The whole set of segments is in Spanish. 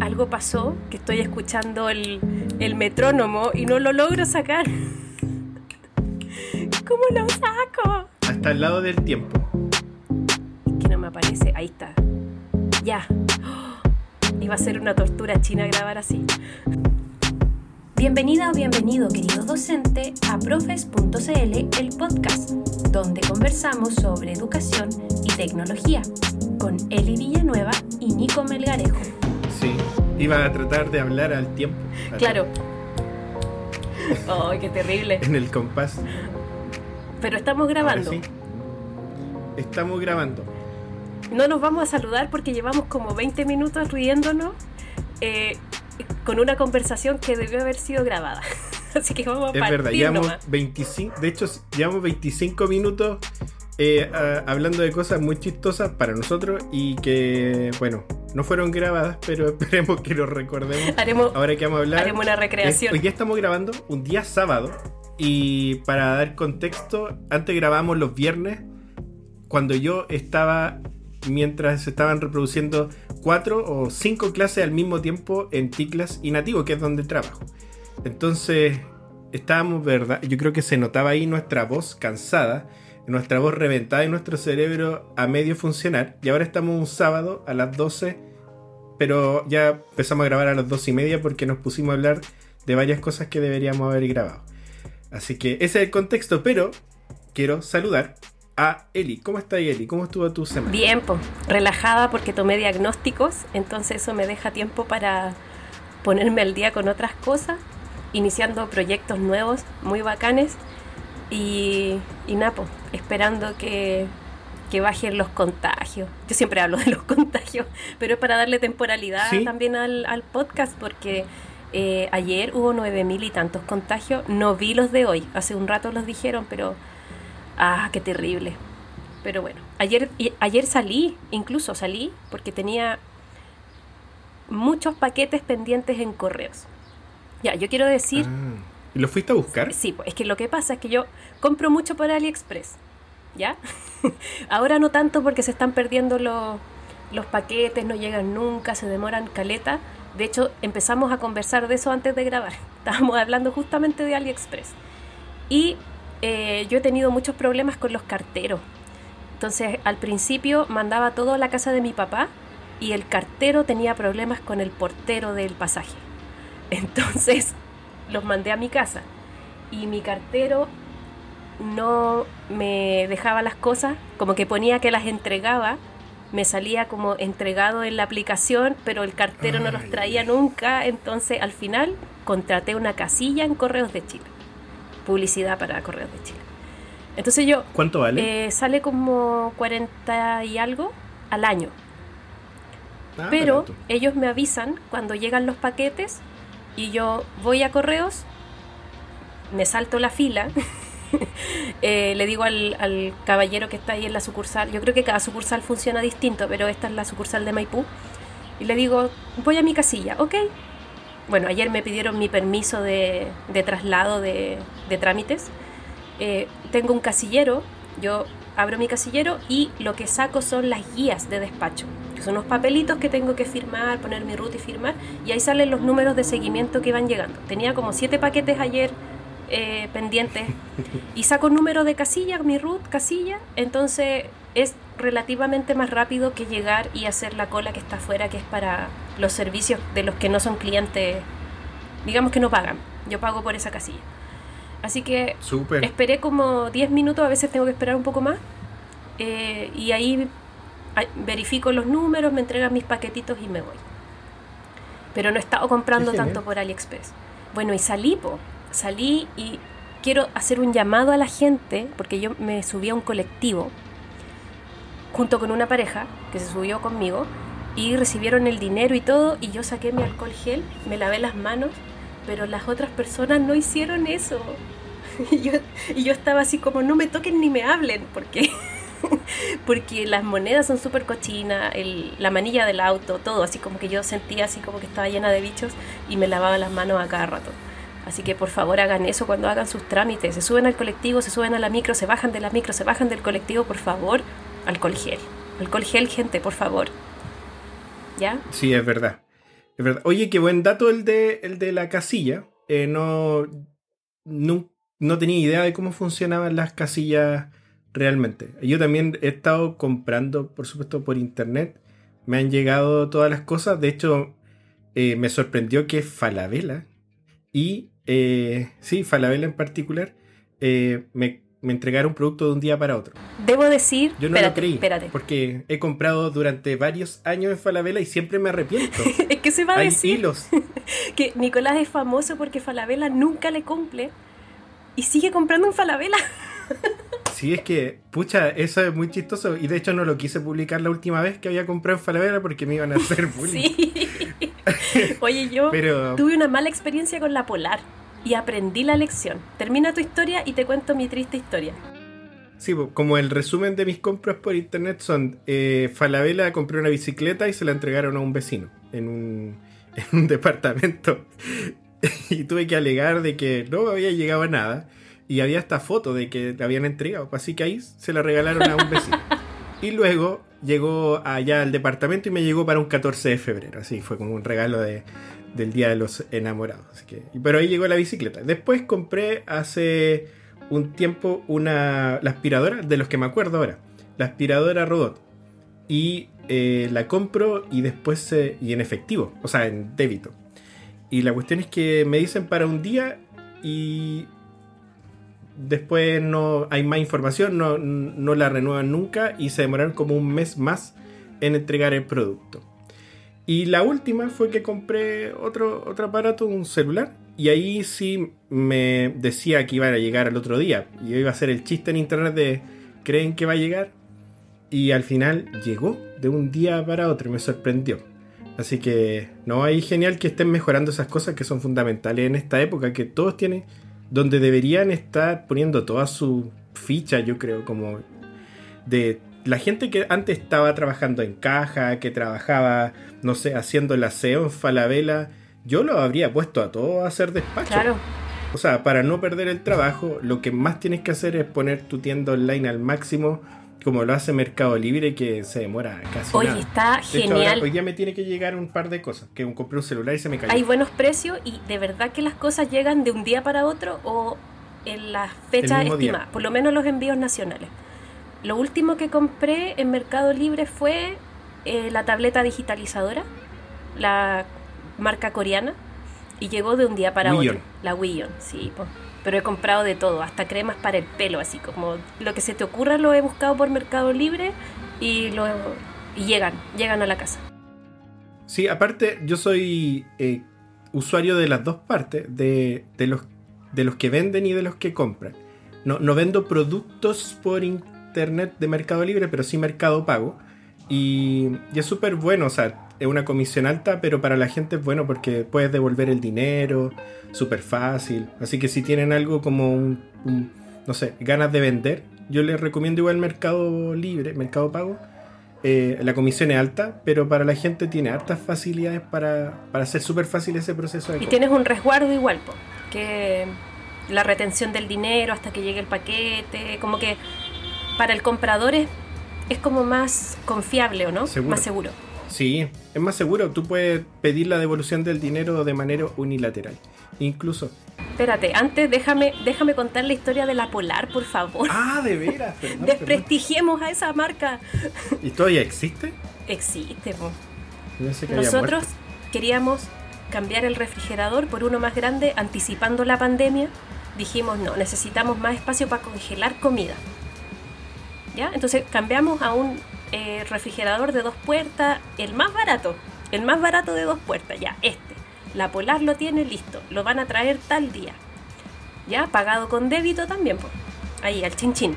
algo pasó, que estoy escuchando el, el metrónomo y no lo logro sacar. ¿Cómo lo saco? Hasta el lado del tiempo. Es que no me aparece. Ahí está. Ya. Iba a ser una tortura china grabar así. Bienvenida o bienvenido, querido docente, a profes.cl, el podcast, donde conversamos sobre educación y tecnología, con Eli Villanueva y Nico Melgarejo. Sí, iba a tratar de hablar al tiempo. Claro. ¡Ay, qué terrible! En el compás. Pero estamos grabando. Sí. Estamos grabando. No nos vamos a saludar porque llevamos como 20 minutos riéndonos eh, con una conversación que debió haber sido grabada. Así que vamos a Es partir verdad, llevamos nomás. 25, de hecho, llevamos 25 minutos eh, a- hablando de cosas muy chistosas para nosotros y que, bueno, no fueron grabadas, pero esperemos que lo recordemos. Haremos, Ahora que vamos a hablar. haremos una recreación. Es- hoy día estamos grabando un día sábado. Y para dar contexto, antes grabábamos los viernes. Cuando yo estaba. Mientras se estaban reproduciendo cuatro o cinco clases al mismo tiempo en Ticlas y Nativo, que es donde trabajo. Entonces, estábamos, ¿verdad? Yo creo que se notaba ahí nuestra voz cansada, nuestra voz reventada y nuestro cerebro a medio funcionar. Y ahora estamos un sábado a las 12 pero ya empezamos a grabar a las dos y media porque nos pusimos a hablar de varias cosas que deberíamos haber grabado. Así que ese es el contexto, pero quiero saludar a Eli. ¿Cómo está Eli? ¿Cómo estuvo tu semana? Bien, po, relajada porque tomé diagnósticos, entonces eso me deja tiempo para ponerme al día con otras cosas, iniciando proyectos nuevos, muy bacanes, y, y Napo, esperando que, que bajen los contagios. Yo siempre hablo de los contagios, pero es para darle temporalidad Sí. también al, al podcast, porque eh, ayer hubo nueve mil y tantos contagios, no vi los de hoy, hace un rato los dijeron, pero... Ah, qué terrible. Pero bueno, ayer, y- ayer salí, incluso salí, porque tenía muchos paquetes pendientes en correos. Ya, yo quiero decir, Ah, ¿y ¿Lo fuiste a buscar? sí, pues, es que lo que pasa es que yo compro mucho por AliExpress, ¿ya? Ahora no tanto porque se están perdiendo los, los paquetes, no llegan nunca, se demoran caleta. De hecho, empezamos a conversar de eso antes de grabar. Estábamos hablando justamente de AliExpress. Y eh, yo he tenido muchos problemas con los carteros. Entonces, al principio mandaba todo a la casa de mi papá y el cartero tenía problemas con el portero del pasaje. Entonces, los mandé a mi casa y mi cartero no me dejaba las cosas, como que ponía que las entregaba, me salía como entregado en la aplicación, pero el cartero no los traía nunca, entonces al final contraté una casilla en Correos de Chile, publicidad para Correos de Chile. Entonces yo ¿Cuánto vale? eh, sale como 40 y algo al año. Ah, Pero barato. ellos me avisan cuando llegan los paquetes y yo voy a correos, me salto la fila, eh, le digo al, al caballero que está ahí en la sucursal, yo creo que cada sucursal funciona distinto, pero esta es la sucursal de Maipú, y le digo, voy a mi casilla, ok. Bueno, ayer me pidieron mi permiso de, de traslado de, de trámites. Eh, tengo un casillero, yo abro mi casillero y lo que saco son las guías de despacho, que son unos papelitos que tengo que firmar, poner mi ruta y firmar, y ahí salen los números de seguimiento que van llegando. Tenía como siete paquetes ayer eh, pendientes y saco número de casilla, mi root, casilla, entonces es relativamente más rápido que llegar y hacer la cola que está afuera, que es para los servicios de los que no son clientes, digamos que no pagan, yo pago por esa casilla. Así que Súper. Esperé como 10 minutos, a veces tengo que esperar un poco más. eh, y ahí verifico los números, me entregan mis paquetitos y me voy. Pero no he estado comprando tanto por AliExpress. Bueno, y salí, po. Salí y quiero hacer un llamado a la gente, porque yo me subí a un colectivo junto con una pareja que se subió conmigo y recibieron el dinero y todo y yo saqué mi alcohol gel, me lavé las manos, pero las otras personas no hicieron eso. Y yo, y yo estaba así como, no me toquen ni me hablen, porque, porque las monedas son súper cochinas, la manilla del auto, todo, así como que yo sentía así como que estaba llena de bichos y me lavaba las manos a cada rato. Así que por favor hagan eso cuando hagan sus trámites. Se suben al colectivo, se suben a la micro, se bajan de la micro, se bajan del colectivo, por favor, alcohol gel. Alcohol gel, gente, por favor. ¿Ya? Sí, es verdad. Oye, qué buen dato el de, el de la casilla. Eh, no, no, no tenía idea de cómo funcionaban las casillas realmente. Yo también he estado comprando, por supuesto, por internet. Me han llegado todas las cosas. De hecho, eh, me sorprendió que Falabella y, eh, sí, Falabella en particular, eh, me, me, entregaron un producto de un día para otro. Debo decir, yo no lo creí, espérate. porque he comprado durante varios años en Falabella y siempre me arrepiento. es que se va a Hay decir hilos. que Nicolás es famoso porque Falabella nunca le cumple y sigue comprando en Falabella. Sí, es que, pucha, eso es muy chistoso. Y de hecho no lo quise publicar la última vez que había comprado en Falabella porque me iban a hacer bullying. Sí. Oye, yo tuve una mala experiencia con la Polar y aprendí la lección. Termina tu historia y te cuento mi triste historia. Sí, como el resumen de mis compras por internet son, eh, Falabella compré una bicicleta y se la entregaron a un vecino en un, en un departamento. y tuve que alegar de que no había llegado a nada y había esta foto de que la habían entregado. Así que ahí se la regalaron a un vecino. y luego llegó allá al departamento y me llegó para un 14 de febrero. Así fue como un regalo de, del Día de los Enamorados. Pero ahí llegó la bicicleta. Después compré hace un tiempo una la aspiradora, de los que me acuerdo ahora. La aspiradora robot. Y eh, la compro y después y en efectivo, o sea, en débito. Y la cuestión es que me dicen para un día y después no hay más información, no, no, la renuevan nunca y se demoraron como un mes más en entregar el producto. Y la última fue que compré otro, otro aparato, un celular, y ahí sí me decía que iba a llegar al otro día. Y iba a hacer el chiste en internet de ¿creen que va a llegar? Y al final llegó de un día para otro, me sorprendió. Así que no, hay genial que estén mejorando esas cosas que son fundamentales en esta época, que todos tienen donde deberían estar poniendo toda su ficha, yo creo, como de la gente que antes estaba trabajando en caja, que trabajaba, no sé, haciendo el aseo en Falabella, yo lo habría puesto a todo a hacer despacho. Claro. O sea, para no perder el trabajo, lo que más tienes que hacer es poner tu tienda online al máximo, como lo hace Mercado Libre, que se demora casi Oye, está genial. hoy día me tiene que llegar un par de cosas, que compré un celular y se me cayó. Hay buenos precios y de verdad que las cosas llegan de un día para otro o en las fechas estimadas, por lo menos los envíos nacionales. Lo último que compré en Mercado Libre fue eh, la tableta digitalizadora, la marca coreana, y llegó de un día para otro. La Wion, sí, pero he comprado de todo, hasta cremas para el pelo, así como lo que se te ocurra lo he buscado por Mercado Libre y, lo, y llegan, llegan a la casa. Sí, aparte yo soy eh, usuario de las dos partes, de, de, los, de los que venden y de los que compran. No, no vendo productos por internet de Mercado Libre, pero sí Mercado Pago. Y, y es súper bueno, o sea, es una comisión alta, pero para la gente es bueno porque puedes devolver el dinero, súper fácil. Así que si tienen algo como un, no sé, ganas de vender, yo les recomiendo igual Mercado Libre, Mercado Pago. Eh, la comisión es alta, pero para la gente tiene hartas facilidades para, para hacer súper fácil ese proceso. De y tienes un resguardo igual, que la retención del dinero hasta que llegue el paquete, como que para el comprador es, es como más confiable, ¿o no? Más seguro. Sí, es más seguro. Tú puedes pedir la devolución del dinero de manera unilateral. Incluso. Espérate, antes déjame, déjame contar la historia de la Polar, por favor. Ah, de veras. Desprestigiemos a esa marca. ¿Y todavía existe? Existe, po. Nosotros queríamos cambiar el refrigerador por uno más grande anticipando la pandemia. Dijimos, no, necesitamos más espacio para congelar comida. ¿Ya? Entonces cambiamos a un eh, refrigerador de dos puertas, el más barato, el más barato de dos puertas, ya, este. La Polar lo tiene listo, lo van a traer tal día. Ya, pagado con débito también, pues. Ahí, al chin chin.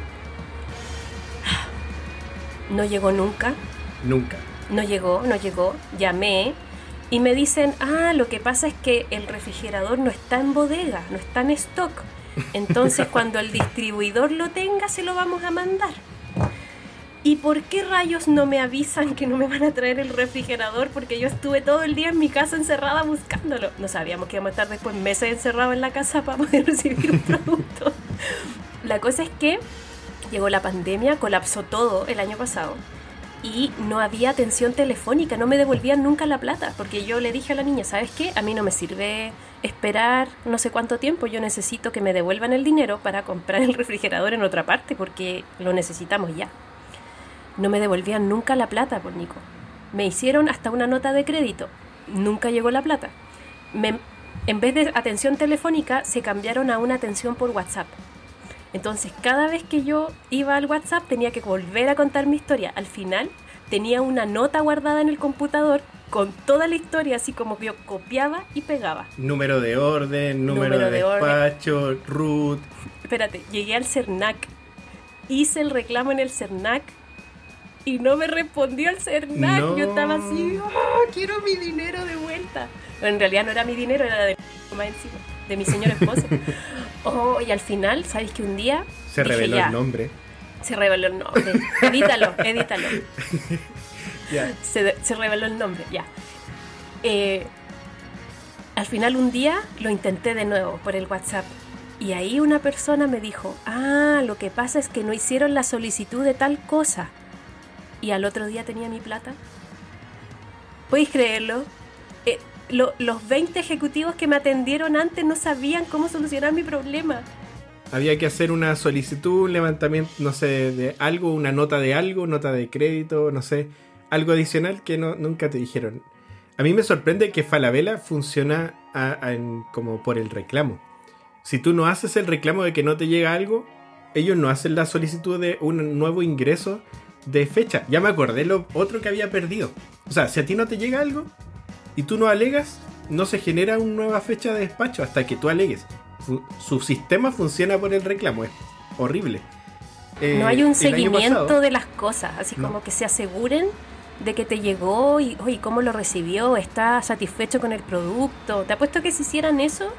No llegó nunca. Nunca. No llegó, no llegó. Llamé y me dicen, ah, lo que pasa es que el refrigerador no está en bodega, no está en stock. Entonces cuando el distribuidor lo tenga, se lo vamos a mandar. ¿Y por qué rayos no me avisan que no me van a traer el refrigerador? Porque yo estuve todo el día en mi casa encerrada buscándolo. No sabíamos que íbamos a estar después meses encerrados en la casa para poder recibir un producto. la cosa es que llegó la pandemia, colapsó todo el año pasado. y no había atención telefónica, no me devolvían nunca la plata, porque yo le dije a la niña, ¿sabes qué? A mí no me sirve esperar no sé cuánto tiempo, yo necesito que me devuelvan el dinero para comprar el refrigerador en otra parte, porque lo necesitamos ya. No me devolvían nunca la plata, por Nico. Me hicieron hasta una nota de crédito, nunca llegó la plata. Me, en vez de atención telefónica, se cambiaron a una atención por WhatsApp. Entonces, cada vez que yo iba al WhatsApp tenía que volver a contar mi historia. Al final, tenía una nota guardada en el computador con toda la historia, así como yo copiaba y pegaba. Número de orden, número, de, despacho, root. Espérate, llegué al CERNAC, hice el reclamo en el CERNAC y no me respondió el CERNAC. Yo estaba así, oh, quiero mi dinero de vuelta. en realidad no era mi dinero, era de de mi señor esposo. oh, y al final, ¿sabéis que un día... Se reveló el nombre. Se reveló el nombre. edítalo, edítalo. Se, se, reveló el nombre, ya. Eh, al final un día lo intenté de nuevo por el WhatsApp. Y ahí una persona me dijo, ah, lo que pasa es que no hicieron la solicitud de tal cosa. Y al otro día tenía mi plata. ¿Podéis creerlo? Eh, los 20 ejecutivos que me atendieron antes no sabían cómo solucionar mi problema. Había que hacer una solicitud, un levantamiento, no sé, de algo, una nota de algo, nota de crédito, no sé, algo adicional que no, nunca te dijeron. A mí me sorprende que Falabella funciona como por el reclamo. Si tú no haces el reclamo de que no te llega algo, ellos no hacen la solicitud de un nuevo ingreso de fecha. Ya me acordé lo otro que había perdido. O sea, si a ti no te llega algo, y tú no alegas, no se genera una nueva fecha de despacho hasta que tú alegues. Su, sistema funciona por el reclamo, es horrible. Eh, no hay un seguimiento de las cosas, así como que se aseguren de que te llegó y oye, cómo lo recibió, está satisfecho con el producto. Te apuesto que si hicieran eso,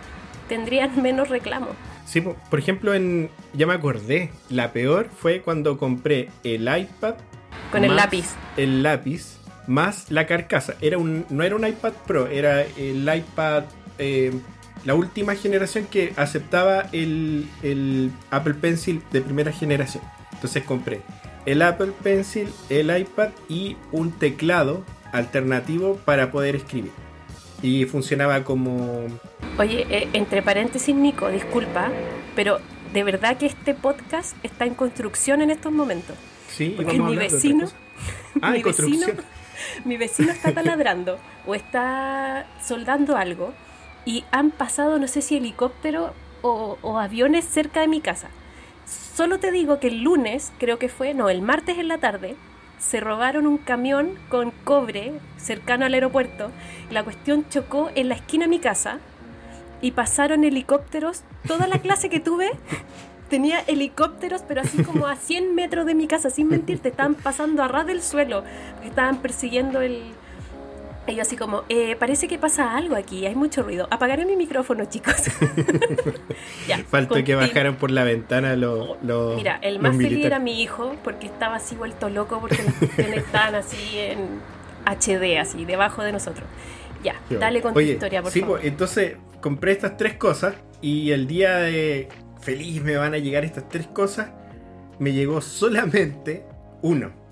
tendrían menos reclamos. Sí, por ejemplo, en ya me acordé, la peor fue cuando compré el iPad con el lápiz. El lápiz más la carcasa. Era un, no era un iPad Pro, era el iPad, eh, la última generación que aceptaba el, el, Apple Pencil de primera generación. Entonces compré el Apple Pencil, el iPad y un teclado alternativo para poder escribir. Y funcionaba como... Oye, eh, entre paréntesis, Nico, disculpa, pero de verdad que este podcast está en construcción en estos momentos. Sí, porque mi vecino, ah, mi vecino mi vecino está taladrando o está soldando algo y han pasado, no sé si helicóptero o, aviones cerca de mi casa. Solo te digo que el lunes, creo que fue, no, el martes en la tarde, se robaron un camión con cobre cercano al aeropuerto. La cuestión chocó en la esquina de mi casa y pasaron helicópteros. Toda la clase que tuve tenía helicópteros, pero así como a 100 metros de mi casa, sin mentirte, estaban pasando a ras del suelo, estaban persiguiendo el... Y yo así como, eh, parece que pasa algo aquí, hay mucho ruido. Apagaré mi micrófono, chicos. ya, Faltó que bajaran por la ventana los... Mira, el más feliz era mi hijo, porque estaba así vuelto loco, porque los estaban así en HD, así, debajo de nosotros. Ya, dale con tu historia, por favor. Pues, entonces compré estas tres cosas y el día de feliz me van a llegar estas tres cosas, me llegó solamente uno.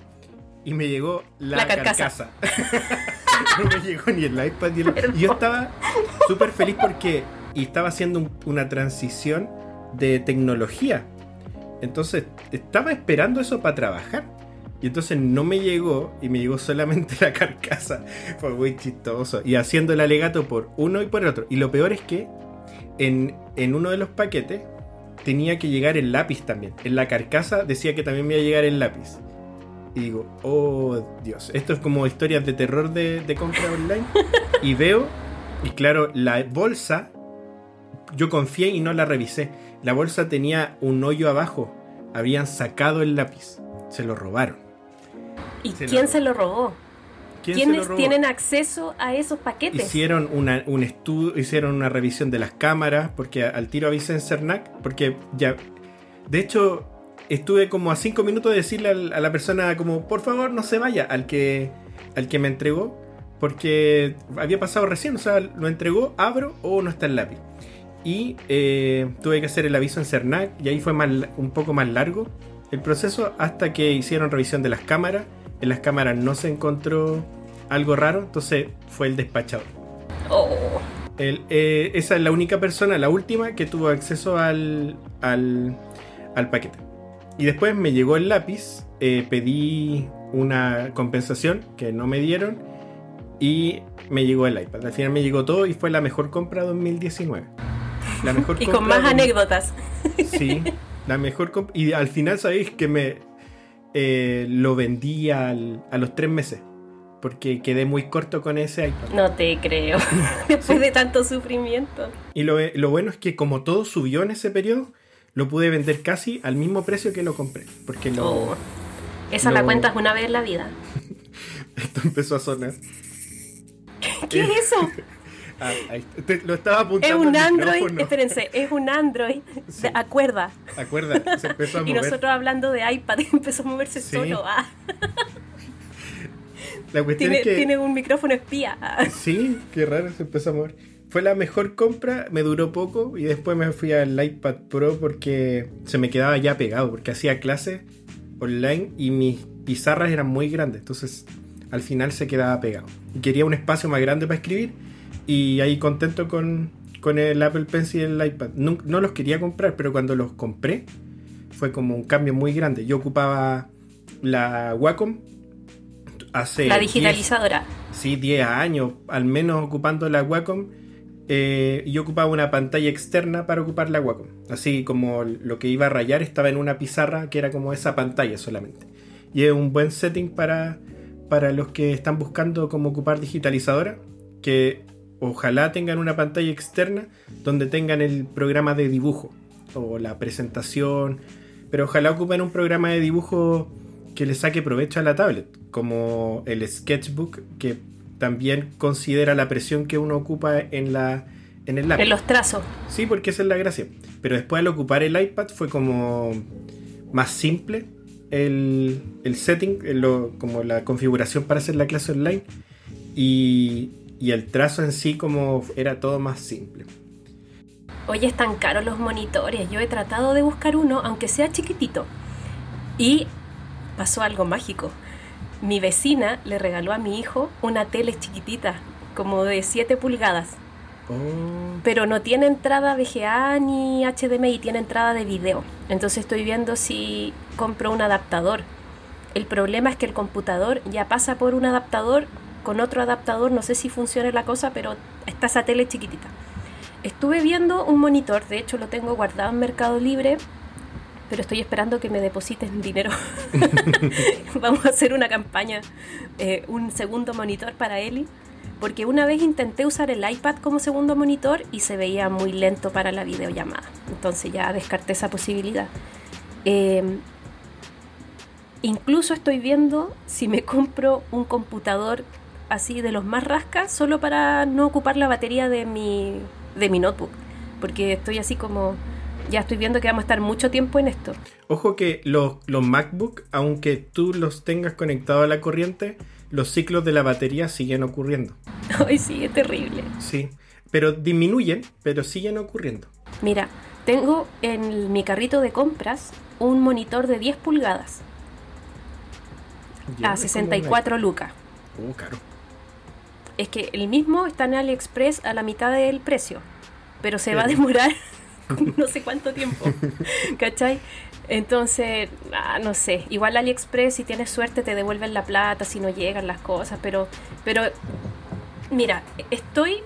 Y me llegó la, carcasa. no me llegó ni el iPad ni el... Y yo estaba súper feliz porque y estaba haciendo una transición de tecnología. Entonces estaba esperando eso para trabajar. Y entonces no me llegó y me llegó solamente la carcasa. Fue muy chistoso. Y haciendo el alegato por uno y por el otro. Y lo peor es que en, en uno de los paquetes tenía que llegar el lápiz también. En la carcasa decía que también me iba a llegar el lápiz. Y digo, oh Dios, esto es como historias de terror de, compra online. y veo, y claro, la bolsa, yo confié y no la revisé. La bolsa tenía un hoyo abajo. Habían sacado el lápiz. Se lo robaron. ¿Y quién se lo robó? ¿Quiénes tienen acceso a esos paquetes? Hicieron una, un estudio, hicieron una revisión de las cámaras, porque al tiro avisé en CERNAC, porque ya. De hecho, estuve como a cinco minutos de decirle a la persona como, por favor, no se vaya, al que, al que me entregó, porque había pasado recién, o sea, lo entregó, abro o no está el lápiz. Y eh, tuve que hacer el aviso en CERNAC, y ahí fue más, un poco más largo el proceso hasta que hicieron revisión de las cámaras en las cámaras no se encontró algo raro, entonces fue el despachador. Oh. El- eh, esa es la única persona, la última, que tuvo acceso al, al, al paquete. Y después me llegó el lápiz, eh, pedí una compensación que no me dieron y me llegó el iPad. Al final me llegó todo y fue la mejor compra 2019. La mejor Y con compra más de- anécdotas. Sí, la mejor comp- Y al final, ¿sabéis que me eh, lo vendí al- a los tres meses? Porque quedé muy corto con ese iPad. No te creo. Después Sí. de tanto sufrimiento. Y lo, lo bueno es que como todo subió en ese periodo, lo pude vender casi al mismo precio que lo compré. Porque lo, Oh. Esa lo- la cuentas una vez en la vida. esto empezó a sonar. ¿Qué es eso? Ah, ahí- te- lo estaba Es apuntando un al Android. micrófono. Espérense, es un Android Sí. de a cuerda. Acuerda, se empezó a Y mover. nosotros hablando de iPad y empezó a moverse Sí. solo. Ah, La cuestión tiene, es que... tiene un micrófono espía. Sí, qué raro, se empezó a mover. Fue la mejor compra, me duró poco y después me fui al iPad Pro porque se me quedaba ya pegado, porque hacía clases online y mis pizarras eran muy grandes, entonces al final se quedaba pegado. Quería un espacio más grande para escribir y ahí contento con, con el Apple Pencil y el iPad. No, no los quería comprar, pero cuando los compré fue como un cambio muy grande. Yo ocupaba la Wacom hace La 10 digitalizadora. Sí, 10 años, al menos ocupando la Wacom. Eh, yo ocupaba una pantalla externa para ocupar la Wacom. Así como lo que iba a rayar estaba en una pizarra que era como esa pantalla solamente. Y es un buen setting para, para los que están buscando cómo ocupar digitalizadora. Que ojalá tengan una pantalla externa donde tengan el programa de dibujo o la presentación. Pero ojalá ocupen un programa de dibujo que le saque provecho a la tablet, como el Sketchbook, que también considera la presión que uno ocupa en la en el lápiz. En los trazos. Sí, porque esa es la gracia. Pero después al ocupar el iPad fue como más simple el, el setting, lo- como la configuración para hacer la clase online. Y, y el trazo en sí como era todo más simple. Oye, están caros los monitores. Yo he tratado de buscar uno, aunque sea chiquitito. Y pasó algo mágico. Mi vecina le regaló a mi hijo una tele chiquitita, como de 7 pulgadas. Oh, Pero no tiene entrada VGA ni HDMI, tiene entrada de video. Entonces estoy viendo si compro un adaptador. El problema es que el computador ya pasa por un adaptador con otro adaptador. No sé si funciona la cosa, pero está esa tele chiquitita. Estuve viendo un monitor, de hecho lo tengo guardado en Mercado Libre, pero estoy esperando que me depositen dinero. Vamos a hacer una campaña, eh, un segundo monitor para Eli, porque una vez intenté usar el iPad como segundo monitor y se veía muy lento para la videollamada. Entonces ya descarté esa posibilidad. Eh, incluso estoy viendo si me compro un computador así de los más rascas, solo para no ocupar la batería de mi, de mi notebook. Porque estoy así como, ya estoy viendo que vamos a estar mucho tiempo en esto. Ojo que los, los MacBook, aunque tú los tengas conectados a la corriente, los ciclos de la batería siguen ocurriendo. Ay, sí, es terrible. Sí. Pero disminuyen, pero siguen ocurriendo. Mira, tengo en mi carrito de compras un monitor de 10 pulgadas Ya, a es como 64 lucas. una- Oh, caro. Es que el mismo está en AliExpress a la mitad del precio, pero se va a Pero- no sé cuánto tiempo, ¿cachai? Entonces, ah, no sé, igual AliExpress si tienes suerte te devuelven la plata si no llegan las cosas, pero, pero mira, estoy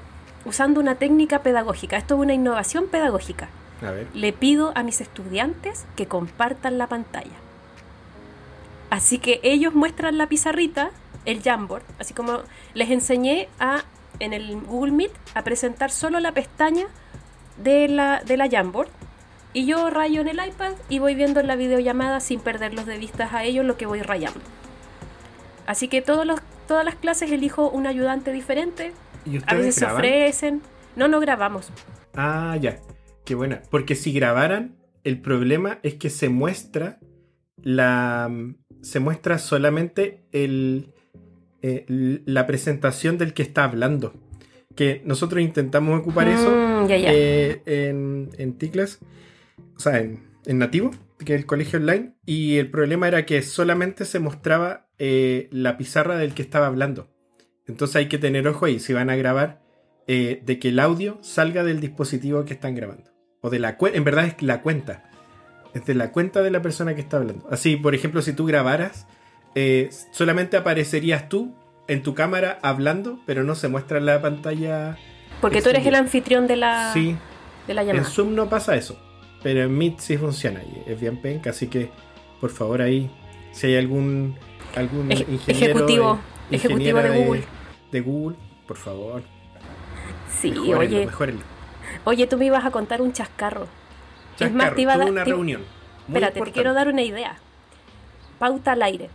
usando una técnica pedagógica, esto es una innovación pedagógica. A ver. Le pido a mis estudiantes que compartan la pantalla. Así que ellos muestran la pizarrita, el Jamboard, así como les enseñé a en el Google Meet a presentar solo la pestaña de la, de la Jamboard. Y yo rayo en el iPad y voy viendo en la videollamada sin perderlos de vistas a ellos lo que voy rayando. Así que todos los, todas las clases elijo un ayudante diferente. ¿Y A veces se ofrecen. No, no grabamos. Ah, ya. Qué buena. Porque si grabaran, el problema es que se muestra la. Se muestra solamente el, eh, la presentación del que está hablando. Que nosotros intentamos ocupar eso Mm, eh, en, en T-Class, o sea, en, en nativo. que el colegio online, y el problema era que solamente se mostraba eh, la pizarra del que estaba hablando. Entonces hay que tener ojo ahí, si van a grabar, eh, de que el audio salga del dispositivo que están grabando. O de la en verdad es la cuenta. Es de la cuenta de la persona que está hablando. Así, por ejemplo, si tú grabaras, solamente aparecerías tú en tu cámara hablando, pero no se muestra en la pantalla. Porque tú eres el anfitrión de la, sí. de la llamada. En Zoom no pasa eso, pero en Meet sí funciona y es bien penca, así que por favor ahí, si hay algún, algún ingeniero ejecutivo, de, ejecutivo de Google. De, Google, por favor. Sí, oye. Oye, tú me ibas a contar un chascarro. es más, te iba a dar una reunión. espérate, te quiero dar una idea. Pauta al aire.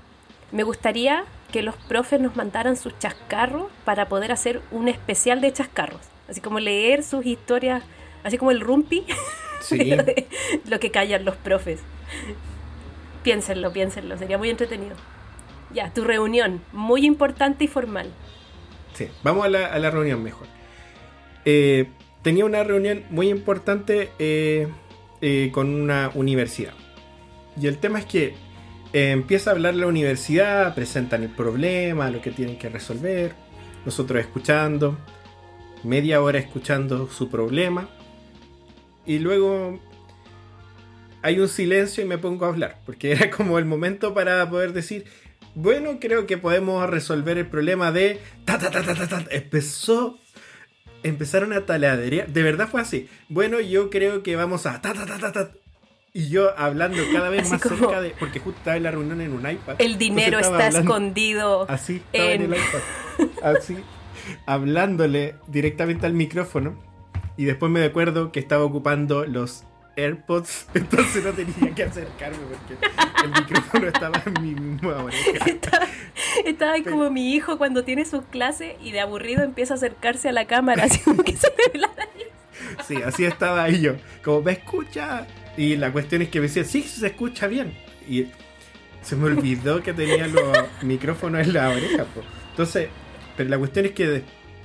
Me gustaría que los profes nos mandaran sus chascarros para poder hacer un especial de chascarros. Así como leer sus historias, así como el rumpi, sí. lo que callan los profes. Piénsenlo, piénsenlo, sería muy entretenido. Ya, tu reunión, muy importante y formal. Sí, vamos a la, reunión mejor. Eh, tenía una reunión muy importante eh, eh, con una universidad. Y el tema es que empieza a hablar la universidad, presentan el problema, lo que tienen que resolver, nosotros escuchando, media hora escuchando su problema, y luego hay un silencio y me pongo a hablar, porque era como el momento para poder decir, bueno, creo que podemos resolver el problema de... Ta, ta, ta, ta, ta, Empezó... Empezaron a taladerear. De verdad fue así. Bueno, yo creo que vamos a... Ta, ta, ta, ta, ta. Y yo hablando cada vez más cerca de. Porque justo estaba en la reunión en un iPad. El dinero está escondido. Así, estaba en... el iPad. Así, hablándole directamente al micrófono. Y después me acuerdo que estaba ocupando los AirPods, entonces no tenía que acercarme porque el micrófono estaba en mi misma oreja. Estaba, ahí como mi hijo cuando tiene sus clases y de aburrido empieza a acercarse a la cámara, así como que se ve la Sí, así estaba ahí yo. Como, ¿me escucha? Y la cuestión es que me decía, sí, se escucha bien. Y se me olvidó que tenía los micrófonos en la oreja. Entonces, pero la cuestión es que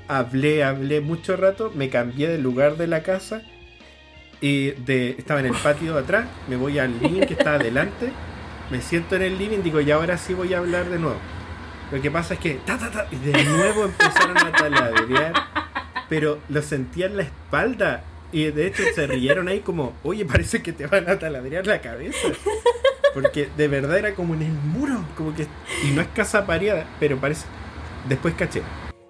hablé, hablé mucho rato, me cambié del lugar de la casa y de, estaba en el patio de atrás, me voy al living que está adelante, me siento en el living, digo, y ahora sí voy a hablar de nuevo. Lo que pasa es que, ta, ta, ta, y de nuevo empezaron a taladerear, pero lo sentía en la espalda y de hecho se rieron ahí como, oye, parece que te van a taladrear la cabeza. Porque de verdad era como en el muro, como que... Y no es casa pareada, pero parece... Después caché.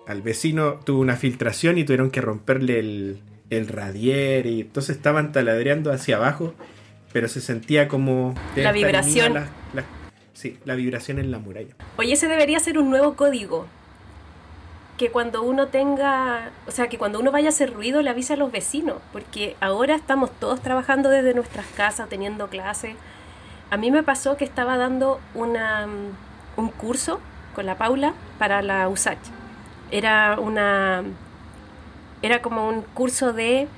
Al vecino tuvo una filtración y tuvieron que romperle el, el radier y entonces estaban taladreando hacia abajo, pero se sentía como... La vibración. sí, la vibración en la muralla. Oye, ese debería ser un nuevo código que cuando uno tenga, o sea, que cuando uno vaya a hacer ruido le avise a los vecinos, porque ahora estamos todos trabajando desde nuestras casas, teniendo clases. A mí me pasó que estaba dando una, mm, un curso con la Paula para la USACH. Era una era como un curso de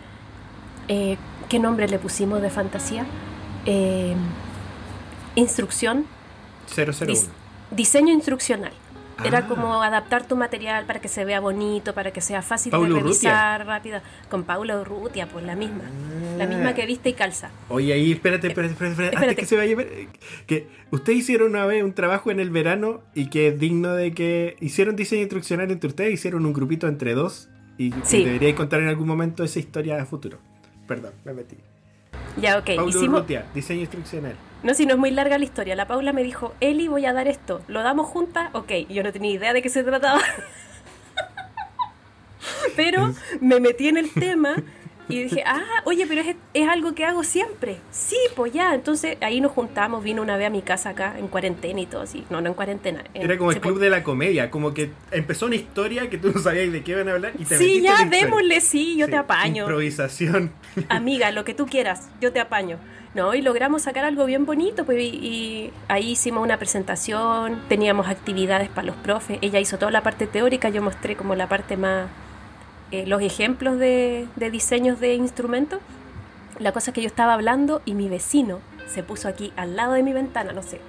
eh, ¿qué nombre le pusimos de fantasía? Eh, instrucción 001. diseño instruccional. Era ah. como adaptar tu material para que se vea bonito, para que sea fácil de revisar, rápido. Con Paula Urrutia, pues la misma. La misma que viste y calza. Oye, ahí, espérate, espérate, espérate, Antes que se vaya. Que ustedes hicieron una vez un trabajo en el verano y que es digno de que. Hicieron diseño instruccional entre ustedes, hicieron un grupito entre dos. Y, deberíais contar en algún momento esa historia a futuro. Perdón, me metí. Ya, ok. Paula Urrutia, diseño instruccional. No, si no es muy larga la historia. La Paula me dijo, Eli, voy a dar esto. ¿Lo damos juntas? Ok. Yo no tenía idea de qué se trataba. Pero me metí en el tema y dije, ah, oye, pero es, es, algo que hago siempre. Sí, pues ya. Entonces ahí nos juntamos, vino una vez a mi casa acá en cuarentena y todo así. No, no en cuarentena. Era como el club de la comedia, como que empezó una historia que tú no sabías de qué iban a hablar y te Sí, ya, démosle, sí, yo te apaño. Improvisación. Amiga, lo que tú quieras, yo te apaño. ¿no? Y logramos sacar algo bien bonito, pues, y, ahí hicimos una presentación, teníamos actividades para los profes, ella hizo toda la parte teórica, yo mostré como la parte más, eh, los ejemplos de, diseños de instrumentos. La cosa es que yo estaba hablando y mi vecino se puso aquí al lado de mi ventana, no sé,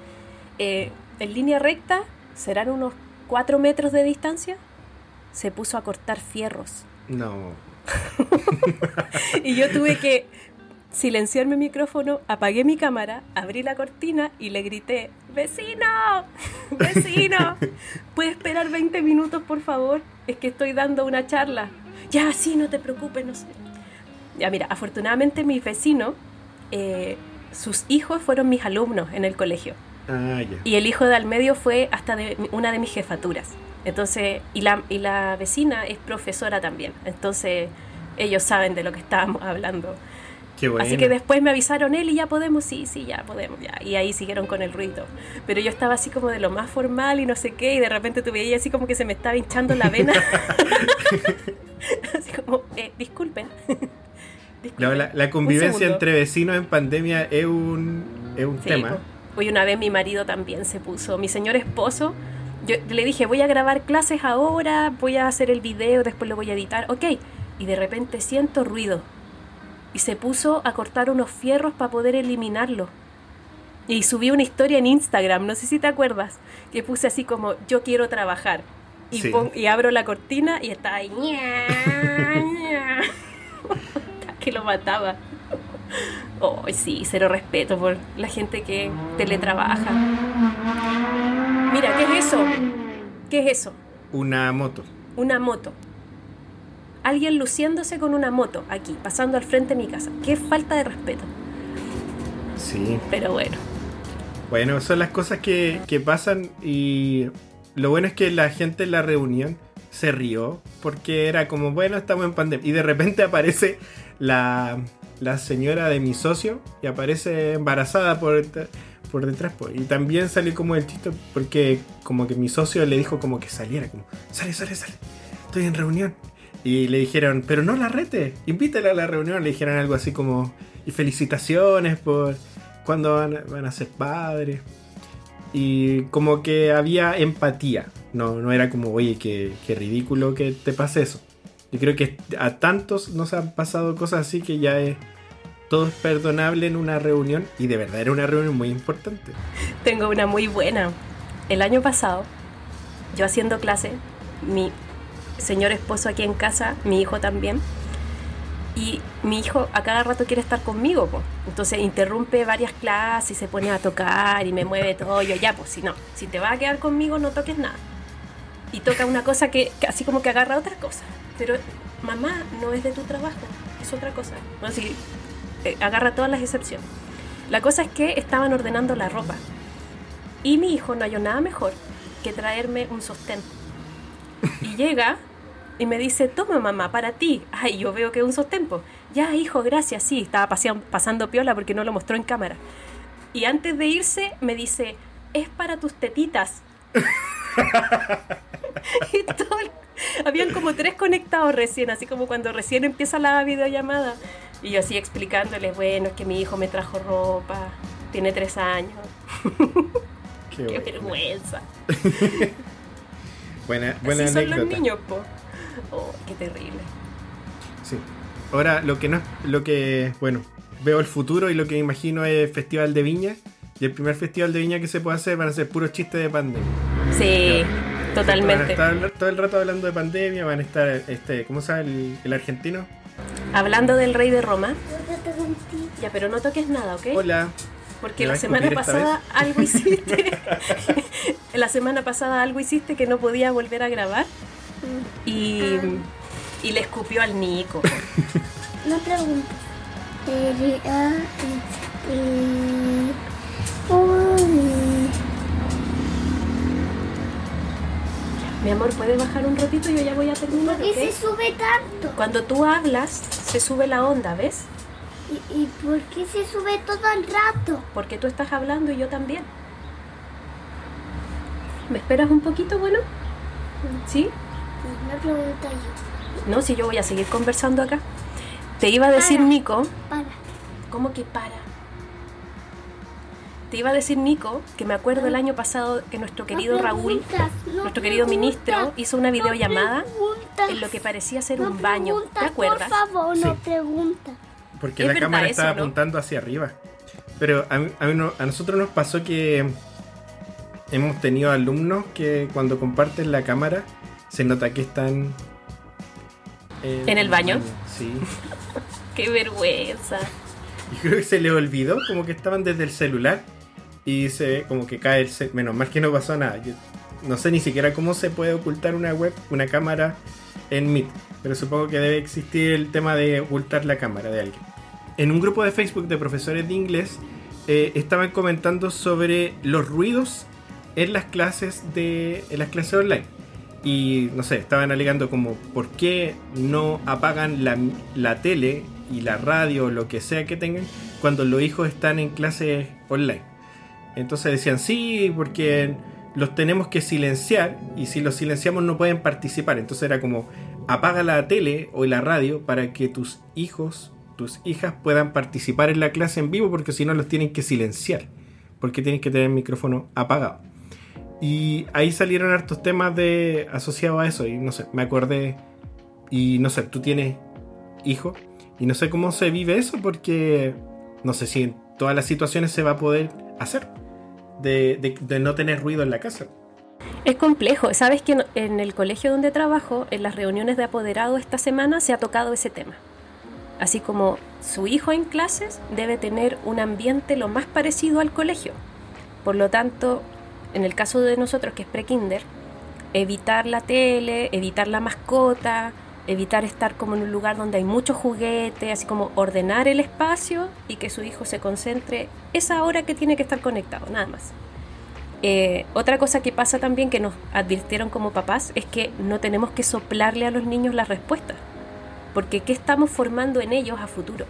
eh, en línea recta, serán unos 4 metros de distancia, se puso a cortar fierros. No. y yo tuve que silenciar mi micrófono, apagué mi cámara, abrí la cortina y le grité, vecino, vecino, ¿puede esperar 20 minutos por favor? Es que estoy dando una charla. Ya, sí, no te preocupes, no sé. Ya, mira, afortunadamente mi vecino, eh, sus hijos fueron mis alumnos en el colegio. Ah. Y el hijo de al medio fue hasta de una de mis jefaturas. Entonces, y la, y la vecina es profesora también. Entonces, ellos saben de lo que estábamos hablando. Qué. Así que después me avisaron él y ya podemos, sí, sí, ya podemos, ya. Y ahí siguieron con el ruido. Pero yo estaba así como de lo más formal y no sé qué, y de repente tú veías así como que se me estaba hinchando la vena. así como, eh, disculpen. La, la convivencia entre vecinos en pandemia es un, es un Sí, tema. Hoy una vez mi marido también se puso, mi señor esposo, yo le dije, voy a grabar clases ahora, voy a hacer el video, después lo voy a editar, ok. Y de repente siento ruido. Y se puso a cortar unos fierros para poder eliminarlo. Y subí una historia en Instagram, no sé si te acuerdas, que puse así como, yo quiero trabajar. Y, Sí. pon- y abro la cortina y está ahí. que lo mataba. Oh, sí, cero respeto por la gente que teletrabaja. Mira, ¿qué es eso? ¿Qué es eso? Una moto. Una moto. Alguien luciéndose con una moto aquí, pasando al frente de mi casa. Qué falta de respeto. Sí. Pero bueno. Bueno, son las cosas que, que pasan y lo bueno es que la gente en la reunión se rió porque era como, bueno, estamos en pandemia. Y de repente aparece la, la señora de mi socio y aparece embarazada por, por detrás. Y también salió como el chiste porque como que mi socio le dijo como que saliera, como, sale, sale, sale, estoy en reunión. Y le dijeron, pero no la rete, invítala a la reunión. Le dijeron algo así como, y felicitaciones por cuando van, van a ser padres. Y como que había empatía. No, no era como, oye, qué, qué ridículo que te pase eso. Yo creo que a tantos nos han pasado cosas así que ya es todo es perdonable en una reunión. Y de verdad era una reunión muy importante. Tengo una muy buena. El año pasado, yo haciendo clase, mi señor esposo aquí en casa, mi hijo también, y mi hijo a cada rato quiere estar conmigo, po. entonces interrumpe varias clases se pone a tocar y me mueve todo. Yo ya, pues si no, si te vas a quedar conmigo no toques nada. Y toca una cosa que, que así como que agarra otra cosa. Pero mamá, no es de tu trabajo, es otra cosa. No, así, eh, agarra todas las excepciones. La cosa es que estaban ordenando la ropa. Y mi hijo no halló nada mejor que traerme un sostén. Y llega y me dice, toma mamá, para ti. Ay, yo veo que es un sostén. po. Ya, hijo, gracias. Sí, estaba paseando- pasando piola porque no lo mostró en cámara. Y antes de irse me dice, es para tus tetitas. y todo el- Habían como tres conectados recién, así como cuando recién empieza la videollamada. Y yo así explicándoles, bueno, es que mi hijo me trajo ropa, tiene tres años. Qué, Qué vergüenza. Buena, buena Así son anécdota. los niños, po. Oh, qué terrible. Sí. Ahora, lo que no lo que, bueno, veo el futuro y lo que imagino es Festival de Viña. Y el primer Festival de Viña que se puede hacer van a ser puros chistes de pandemia. Sí, Van a totalmente. estar todo el rato hablando de pandemia, van a estar, este, ¿cómo se llama el, el argentino? Hablando del rey de Roma, ya, pero no toques nada, ¿ok? Hola. Porque ¿Me la semana pasada algo hiciste. la semana pasada algo hiciste que no podía volver a grabar. Y, y le escupió al Nico. Una pregunta. Mi amor, ¿puedes bajar un ratito? Yo ya voy a terminar, ¿Por qué se sube tanto? Cuando tú hablas, se sube la onda, ¿ves? ¿Y, y por qué se sube todo el rato? Porque tú estás hablando y yo también. ¿Me esperas un poquito, bueno? ¿Sí? Una pregunta yo. No, si yo voy a seguir conversando acá. Te iba a decir, Para. Nico, Para. ¿cómo que para? Te iba a decir, Nico, que me acuerdo el año pasado que nuestro querido No Raúl, no nuestro querido ministro, hizo una no videollamada preguntas, en lo que parecía ser no un baño. ¿Te acuerdas? Por favor, no Sí. pregunta. Porque Es la cámara eso, estaba ¿no? apuntando hacia arriba. Pero a, mí- a mí no- a nosotros nos pasó que hemos tenido alumnos que cuando comparten la cámara se nota que están ¿En el baño? Sí. ¡Qué vergüenza! Y creo que se le olvidó, como que estaban desde el celular. Y se como que cae el Menos mal que no pasó nada. Yo no sé ni siquiera cómo se puede ocultar una web, una cámara en Meet. Pero supongo que debe existir el tema de ocultar la cámara de alguien. En un grupo de Facebook de profesores de inglés eh, estaban comentando sobre los ruidos en las clases de en las clases online y no sé estaban alegando como por qué no apagan la, la tele y la radio o lo que sea que tengan cuando los hijos están en clases online entonces decían sí porque los tenemos que silenciar y si los silenciamos no pueden participar. Entonces era como apaga la tele o la radio para que tus hijos tus hijas puedan participar en la clase en vivo porque si no los tienen que silenciar porque tienen que tener el micrófono apagado y ahí salieron hartos temas de asociados a eso. Y no sé, me acordé. Y no sé, tú tienes hijo. Y no sé cómo se vive eso porque no sé si en todas las situaciones se va a poder hacer. De, de- de no tener ruido en la casa. Es complejo. Sabes que en- el colegio donde trabajo, en las reuniones de apoderado esta semana, se ha tocado ese tema. Así como su hijo en clases debe tener un ambiente lo más parecido al colegio. Por lo tanto, en el caso de nosotros, que es pre-kinder, evitar la tele, evitar la mascota, evitar estar como en un lugar donde hay mucho juguete, así como ordenar el espacio y que su hijo se concentre esa hora que tiene que estar conectado, nada más. Eh, otra cosa que pasa también que nos advirtieron como papás es que no tenemos que soplarle a los niños las respuestas, porque ¿qué estamos formando en ellos a futuro?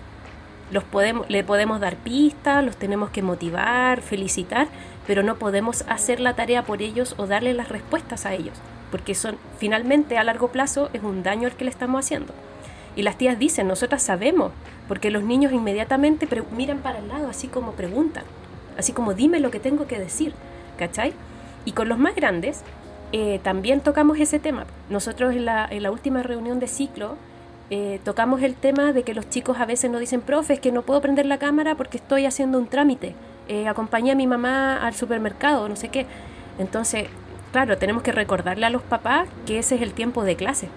Los podemos, le podemos dar pistas, los tenemos que motivar, felicitar, pero no podemos hacer la tarea por ellos o darle las respuestas a ellos, porque son finalmente a largo plazo es un daño el que le estamos haciendo. Y las tías dicen, nosotras sabemos, porque los niños inmediatamente miran para el lado, así como preguntan, así como dime lo que tengo que decir, ¿cachai? Y con los más grandes eh, también tocamos ese tema. Nosotros en la, en la última reunión de ciclo eh, tocamos el tema de que los chicos a veces nos dicen, profe, es que no puedo prender la cámara porque estoy haciendo un trámite, eh, acompañé a mi mamá al supermercado, no sé qué. Entonces, claro, tenemos que recordarle a los papás que ese es el tiempo de clase.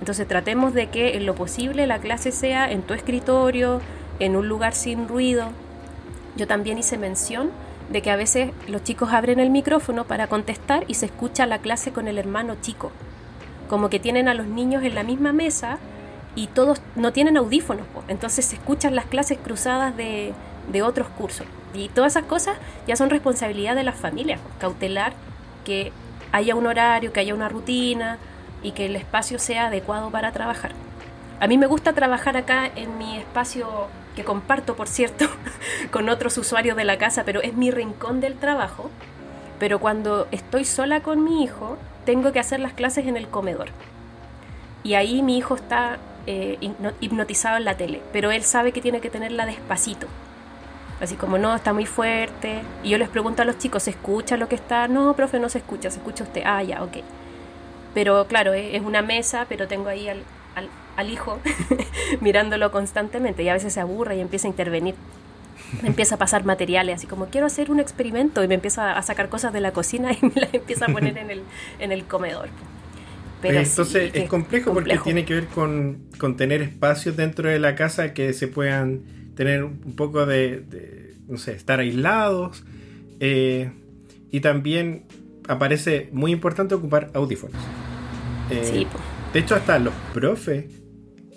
Entonces tratemos de que en lo posible la clase sea en tu escritorio, en un lugar sin ruido. Yo también hice mención de que a veces los chicos abren el micrófono para contestar y se escucha la clase con el hermano chico. Como que tienen a los niños en la misma mesa y todos no tienen audífonos, entonces se escuchan las clases cruzadas de, de otros cursos. Y todas esas cosas ya son responsabilidad de las familias, cautelar que haya un horario, que haya una rutina y que el espacio sea adecuado para trabajar. A mí me gusta trabajar acá en mi espacio que comparto, por cierto, con otros usuarios de la casa, pero es mi rincón del trabajo. Pero cuando estoy sola con mi hijo, tengo que hacer las clases en el comedor. Y ahí mi hijo está eh, hipno- hipnotizado en la tele, pero él sabe que tiene que tenerla despacito. Así como no, está muy fuerte. Y yo les pregunto a los chicos, ¿se escucha lo que está? No, profe, no se escucha, se escucha usted. Ah, ya, ok. Pero claro, es es una mesa, pero tengo ahí al, al, al hijo mirándolo constantemente y a veces se aburre y empieza a intervenir. Me empieza a pasar materiales, así como quiero hacer un experimento y me empieza a sacar cosas de la cocina y me las empieza a poner en el, en el comedor. Pero sí, Entonces que es complejo, porque tiene que ver con, con tener espacios dentro de la casa que se puedan tener un poco de, de, no sé, estar aislados. eh, y también aparece muy importante ocupar audífonos. Eh, Sí. De hecho, hasta los profes,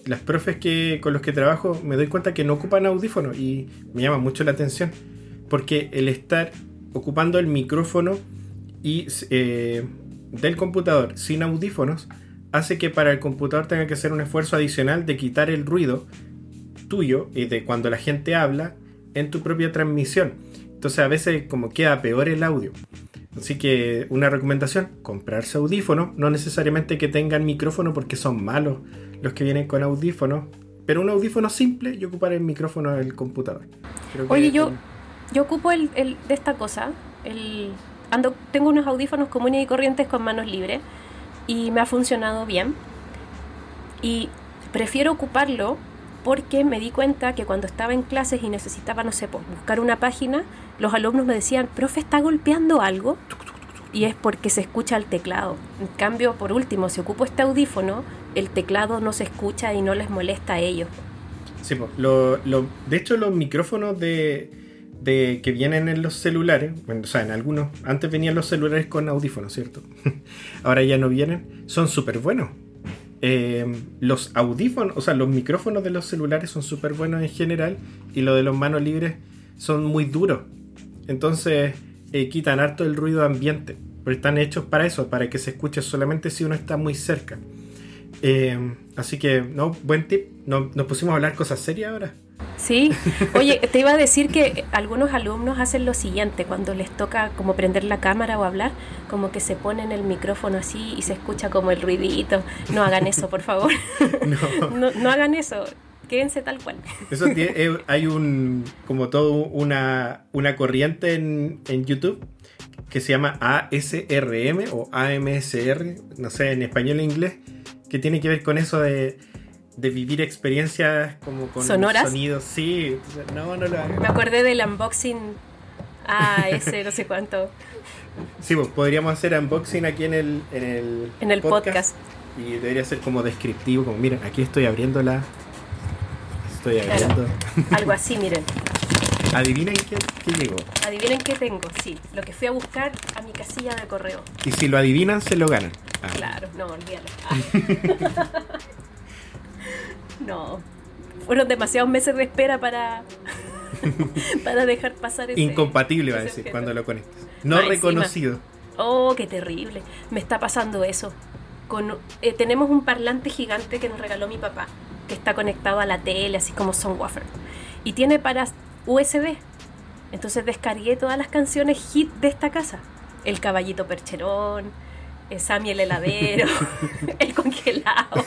las profes que con los que trabajo, me doy cuenta que no ocupan audífonos y me llama mucho la atención. Porque el estar ocupando el micrófono y eh, del computador sin audífonos hace que para el computador tenga que hacer un esfuerzo adicional de quitar el ruido tuyo y de cuando la gente habla en tu propia transmisión. Entonces a veces como queda peor el audio. Así que una recomendación, comprarse audífonos, no necesariamente que tengan micrófono porque son malos los que vienen con audífonos, pero un audífono simple y ocupar el micrófono del computador. Creo que Oye, yo, el- yo ocupo el, el- de esta cosa, el, ando, tengo unos audífonos comunes y corrientes con manos libres y me ha funcionado bien. Y prefiero ocuparlo porque me di cuenta que cuando estaba en clases y necesitaba, no sé, pues, buscar una página, los alumnos me decían, profe, ¿está golpeando algo? Y es porque se escucha el teclado. En cambio, por último, si ocupo este audífono, el teclado no se escucha y no les molesta a ellos. Sí, po, lo- de hecho los micrófonos de, de que vienen en los celulares, bueno, o sea, en algunos, antes venían los celulares con audífonos, ¿cierto? Ahora ya no vienen, son súper buenos. Eh, los audífonos, o sea, los micrófonos de los celulares son súper buenos en general y los de los manos libres son muy duros. Entonces eh, quitan harto el ruido ambiente, porque están hechos para eso, para que se escuche solamente si uno está muy cerca. Eh, así que, no, buen tip. No- nos pusimos a hablar cosas serias ahora. Sí, oye, te iba a decir que algunos alumnos hacen lo siguiente, cuando les toca como prender la cámara o hablar, como que se ponen el micrófono así y se escucha como el ruidito. No hagan eso, por favor. No. No, no hagan eso, quédense tal cual. Eso tiene- eh, hay un como todo una, una corriente en, en YouTube que se llama ASRM o AMSR, no sé, en español e inglés, que tiene que ver con eso de, de vivir experiencias como con ¿Sonoras? sonidos. Sí, entonces, no, no lo hagan. Me acordé del unboxing a ese no sé cuánto Sí, pues podríamos hacer unboxing aquí en el, en el, en el podcast. Y debería ser como descriptivo, como miren, aquí estoy abriendo la... Estoy Claro. abriendo... Algo así, miren. Adivinen qué, qué llegó. Adivinen qué tengo, sí, lo que fui a buscar a mi casilla de correo. Y si lo adivinan, se lo ganan. Ah. Claro, no, olvídalo. Ah. no, fueron demasiados meses de espera para, para dejar pasar ese. Incompatible, va a decir, objeto. cuando lo conectes. No Más encima. reconocido. Oh, qué terrible. Me está pasando eso. Con, eh, tenemos un parlante gigante que nos regaló mi papá, que está conectado a la tele, así como son wafer. Y tiene para USB. Entonces descargué todas las canciones hit de esta casa. El caballito percherón, eh, Sammy el heladero, el congelado.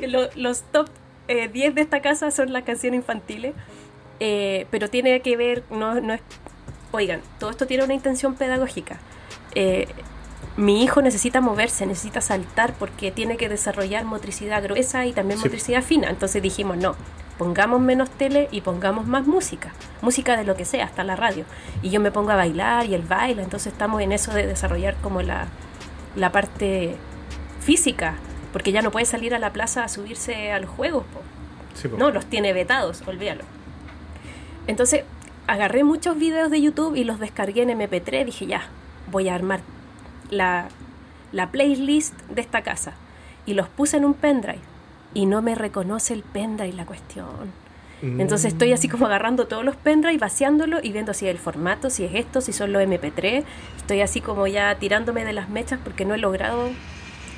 Lo- los top eh, 10 de esta casa son las canciones infantiles. Eh, pero tiene que ver, no, no es Oigan, todo esto tiene una intención pedagógica. Eh, mi hijo necesita moverse, necesita saltar porque tiene que desarrollar motricidad gruesa y también Sí. motricidad fina. Entonces dijimos, no, pongamos menos tele y pongamos más música. Música de lo que sea, hasta la radio. Y yo me pongo a bailar y él baila. Entonces estamos en eso de desarrollar como la, la parte física. Porque ya no puede salir a la plaza a subirse a los juegos. po. Sí, po. No, los tiene vetados, olvídalo. Entonces, agarré muchos videos de YouTube y los descargué en MP3. Dije, ya, voy a armar la, la playlist de esta casa. Y los puse en un pendrive. Y no me reconoce el pendrive la cuestión. Mm. Entonces estoy así como agarrando todos los pendrive, vaciándolo y viendo si es el formato, si es esto, si son los MP3. Estoy así como ya tirándome de las mechas porque no he logrado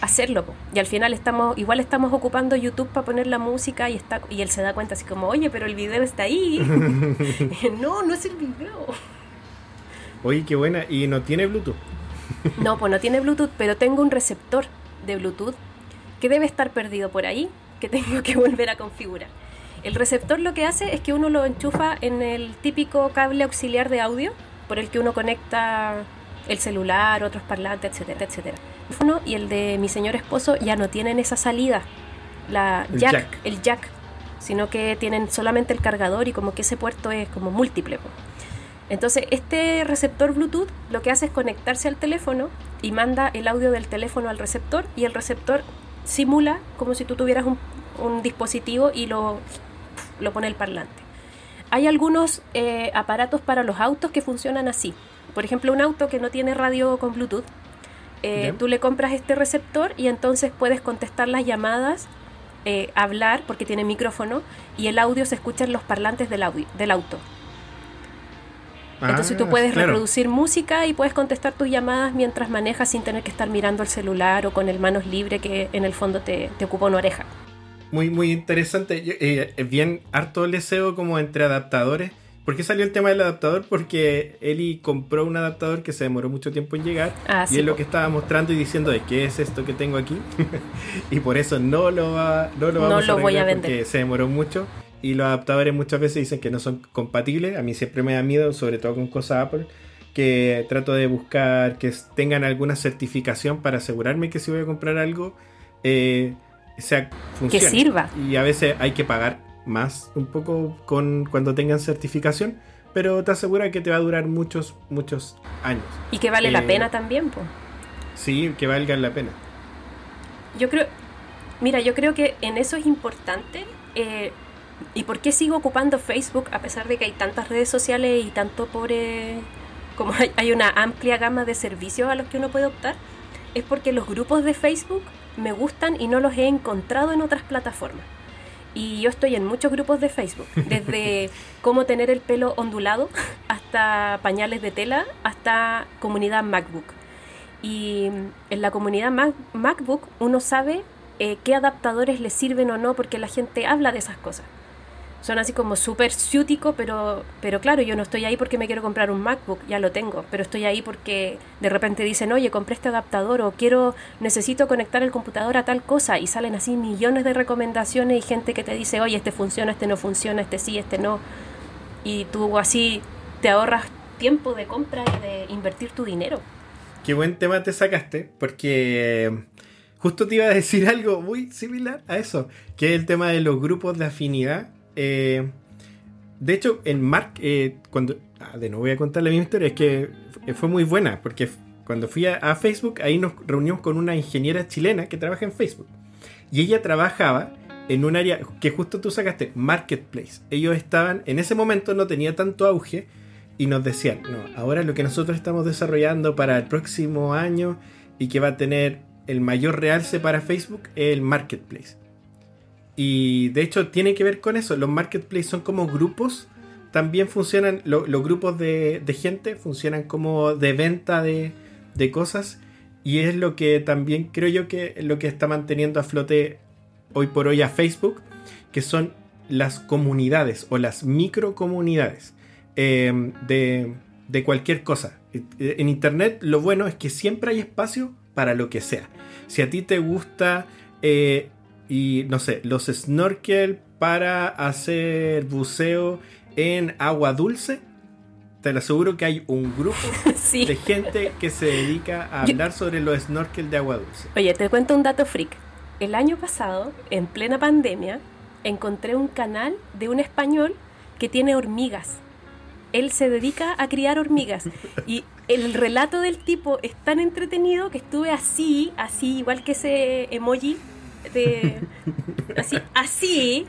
hacerlo. po. Y al final estamos, igual estamos ocupando YouTube para poner la música y está y él se da cuenta así como, oye, pero el video está ahí. no, no es el video. Oye, qué buena. Y no tiene Bluetooth. No, pues no tiene Bluetooth, pero tengo un receptor de Bluetooth que debe estar perdido por ahí, que tengo que volver a configurar. El receptor lo que hace es que uno lo enchufa en el típico cable auxiliar de audio por el que uno conecta el celular, otros parlantes, etcétera, etcétera. Teléfono y el de mi señor esposo ya no tienen esa salida, la El jack, jack. el jack, sino que tienen solamente el cargador y como que ese puerto es como múltiple. Entonces, este receptor Bluetooth lo que hace es conectarse al teléfono y manda el audio del teléfono al receptor y el receptor simula como si tú tuvieras un, un dispositivo y lo, lo pone el parlante. Hay algunos eh, aparatos para los autos que funcionan así. Por ejemplo, un auto que no tiene radio con Bluetooth, eh, tú le compras este receptor y entonces puedes contestar las llamadas, eh, hablar porque tiene micrófono y el audio se escucha en los parlantes del, audio, del auto. Entonces tú Ah, puedes claro. reproducir música y puedes contestar tus llamadas mientras manejas sin tener que estar mirando el celular o con el manos libre que en el fondo te, te ocupa una oreja. Muy, muy interesante. Eh, bien harto el deseo como entre adaptadores. ¿Por qué salió el tema del adaptador? Porque Eli compró un adaptador que se demoró mucho tiempo en llegar. Ah, y sí, es lo que estaba mostrando y diciendo de qué es esto que tengo aquí. y por eso no lo, va, no lo No vamos voy a arreglar vender. Porque se demoró mucho. Y los adaptadores muchas veces dicen que no son compatibles. A mí siempre me da miedo, sobre todo con cosas Apple, que trato de buscar que tengan alguna certificación para asegurarme que si voy a comprar algo, eh, sea funcione. sirva. Y a veces hay que pagar más un poco con cuando tengan certificación, pero te asegura que te va a durar muchos, muchos años. Y que vale la Eh, pena también, pues. Sí, que valgan la pena. Yo creo, Mira, yo creo que en eso es importante. eh, ¿Y por qué sigo ocupando Facebook a pesar de que hay tantas redes sociales y tanto por... eh, como hay, hay una amplia gama de servicios a los que uno puede optar? Es porque los grupos de Facebook me gustan y no los he encontrado en otras plataformas. Y yo estoy en muchos grupos de Facebook, desde cómo tener el pelo ondulado hasta pañales de tela, hasta comunidad MacBook. Y en la comunidad Mac- MacBook uno sabe eh, qué adaptadores le sirven o no porque la gente habla de esas cosas. Son así como súper ciútico, pero, pero claro, yo no estoy ahí porque me quiero comprar un MacBook, ya lo tengo, pero estoy ahí porque de repente dicen, oye, compré este adaptador o quiero, necesito conectar el computador a tal cosa y salen así millones de recomendaciones y gente que te dice, oye, este funciona, este no funciona, este sí, este no. Y tú así te ahorras tiempo de compra y de invertir tu dinero. Qué buen tema te sacaste, porque justo te iba a decir algo muy similar a eso, que es el tema de los grupos de afinidad. Eh, de hecho, en Mark, eh, cuando... ah, de nuevo voy a contar la misma historia, es que fue muy buena, porque cuando fui a, a Facebook, ahí nos reunimos con una ingeniera chilena que trabaja en Facebook. Y ella trabajaba en un área que justo tú sacaste, Marketplace. Ellos estaban, en ese momento no tenía tanto auge, y nos decían, no, ahora lo que nosotros estamos desarrollando para el próximo año y que va a tener el mayor realce para Facebook es el marketplace. Y de hecho tiene que ver con eso, los marketplaces son como grupos, también funcionan, lo- los grupos de, gente funcionan como de venta de, de cosas y es lo que también creo yo que lo que está manteniendo a flote hoy por hoy a Facebook, que son las comunidades o las microcomunidades eh, de, de cualquier cosa. En Internet lo bueno es que siempre hay espacio para lo que sea. Si a ti te gusta, eh, y no sé, los snorkel para hacer buceo en agua dulce, te lo aseguro que hay un grupo sí. de gente que se dedica a Yo- hablar sobre los snorkel de agua dulce. Oye, te cuento un dato freak. El año pasado, en plena pandemia, encontré un canal de un español que tiene hormigas. Él se dedica a criar hormigas. Y el relato del tipo es tan entretenido que estuve así, así, igual que ese emoji de. Así, así,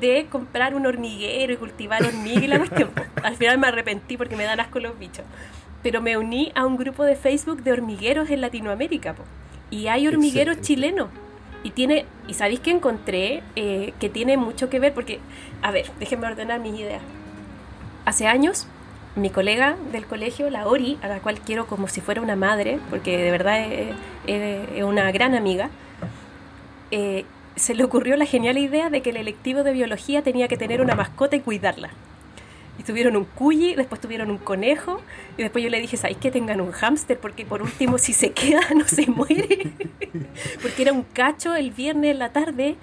de comprar un hormiguero y cultivar hormigas y la cuestión. Al final me arrepentí porque me dan asco los bichos. Pero me uní a un grupo de Facebook de hormigueros en Latinoamérica. po. Y hay hormigueros Excelente. chilenos. Y tiene, y sabéis que encontré eh, que tiene mucho que ver, porque, a ver, déjenme ordenar mis ideas. Hace años, mi colega del colegio, la Ori, a la cual quiero como si fuera una madre, porque de verdad es, es- es una gran amiga, eh, se le ocurrió la genial idea de que el electivo de biología tenía que tener una mascota y cuidarla. Y tuvieron un cuyi, después tuvieron un conejo, y después yo le dije, ¿sabéis que tengan un hámster? Porque por último, si se queda, no se muere. Porque era un cacho el viernes en la tarde,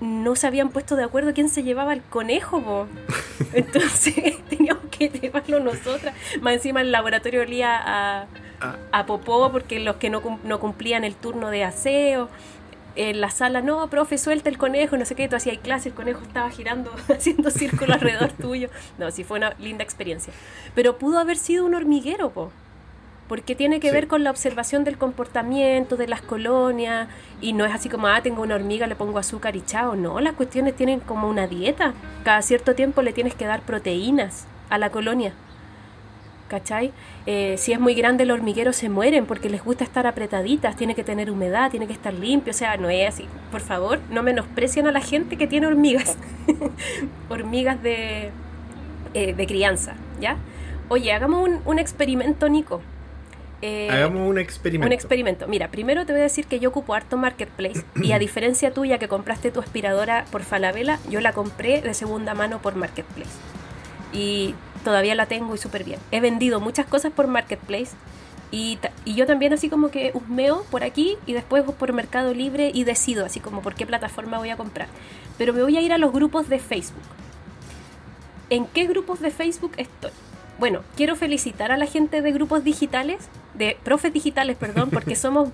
no se habían puesto de acuerdo quién se llevaba el conejo, po. Entonces teníamos que llevarlo nosotras. Más encima el laboratorio olía a, Ah. a popó porque los que no, no cumplían el turno de aseo. En la sala, no, profe, suelta el conejo, no sé qué, tú hacías clase, el conejo estaba girando, haciendo círculo alrededor tuyo. No, sí fue una linda experiencia. Pero pudo haber sido un hormiguero, po. Porque tiene que Sí. ver con la observación del comportamiento de las colonias. Y no es así como, ah, tengo una hormiga, le pongo azúcar y chao. No, las cuestiones tienen como una dieta. Cada cierto tiempo le tienes que dar proteínas a la colonia. ¿Cachai? Eh, si es muy grande el hormiguero se mueren porque les gusta estar apretaditas, tiene que tener humedad, tiene que estar limpio, o sea, no es así. Por favor, no menosprecien a la gente que tiene hormigas. hormigas de, eh, de crianza, ¿ya? Oye, hagamos un, un experimento, Nico. Eh, Hagamos un experimento. un experimento. Mira, primero te voy a decir que yo ocupo harto Marketplace y a diferencia tuya que compraste tu aspiradora por Falabella, yo la compré de segunda mano por Marketplace. Y todavía la tengo y súper bien. He vendido muchas cosas por Marketplace y, y yo también así como que husmeo por aquí y después por Mercado Libre y decido así como por qué plataforma voy a comprar. Pero me voy a ir a los grupos de Facebook. ¿En qué grupos de Facebook estoy? Bueno, quiero felicitar a la gente de grupos digitales, de profes digitales, perdón, porque somos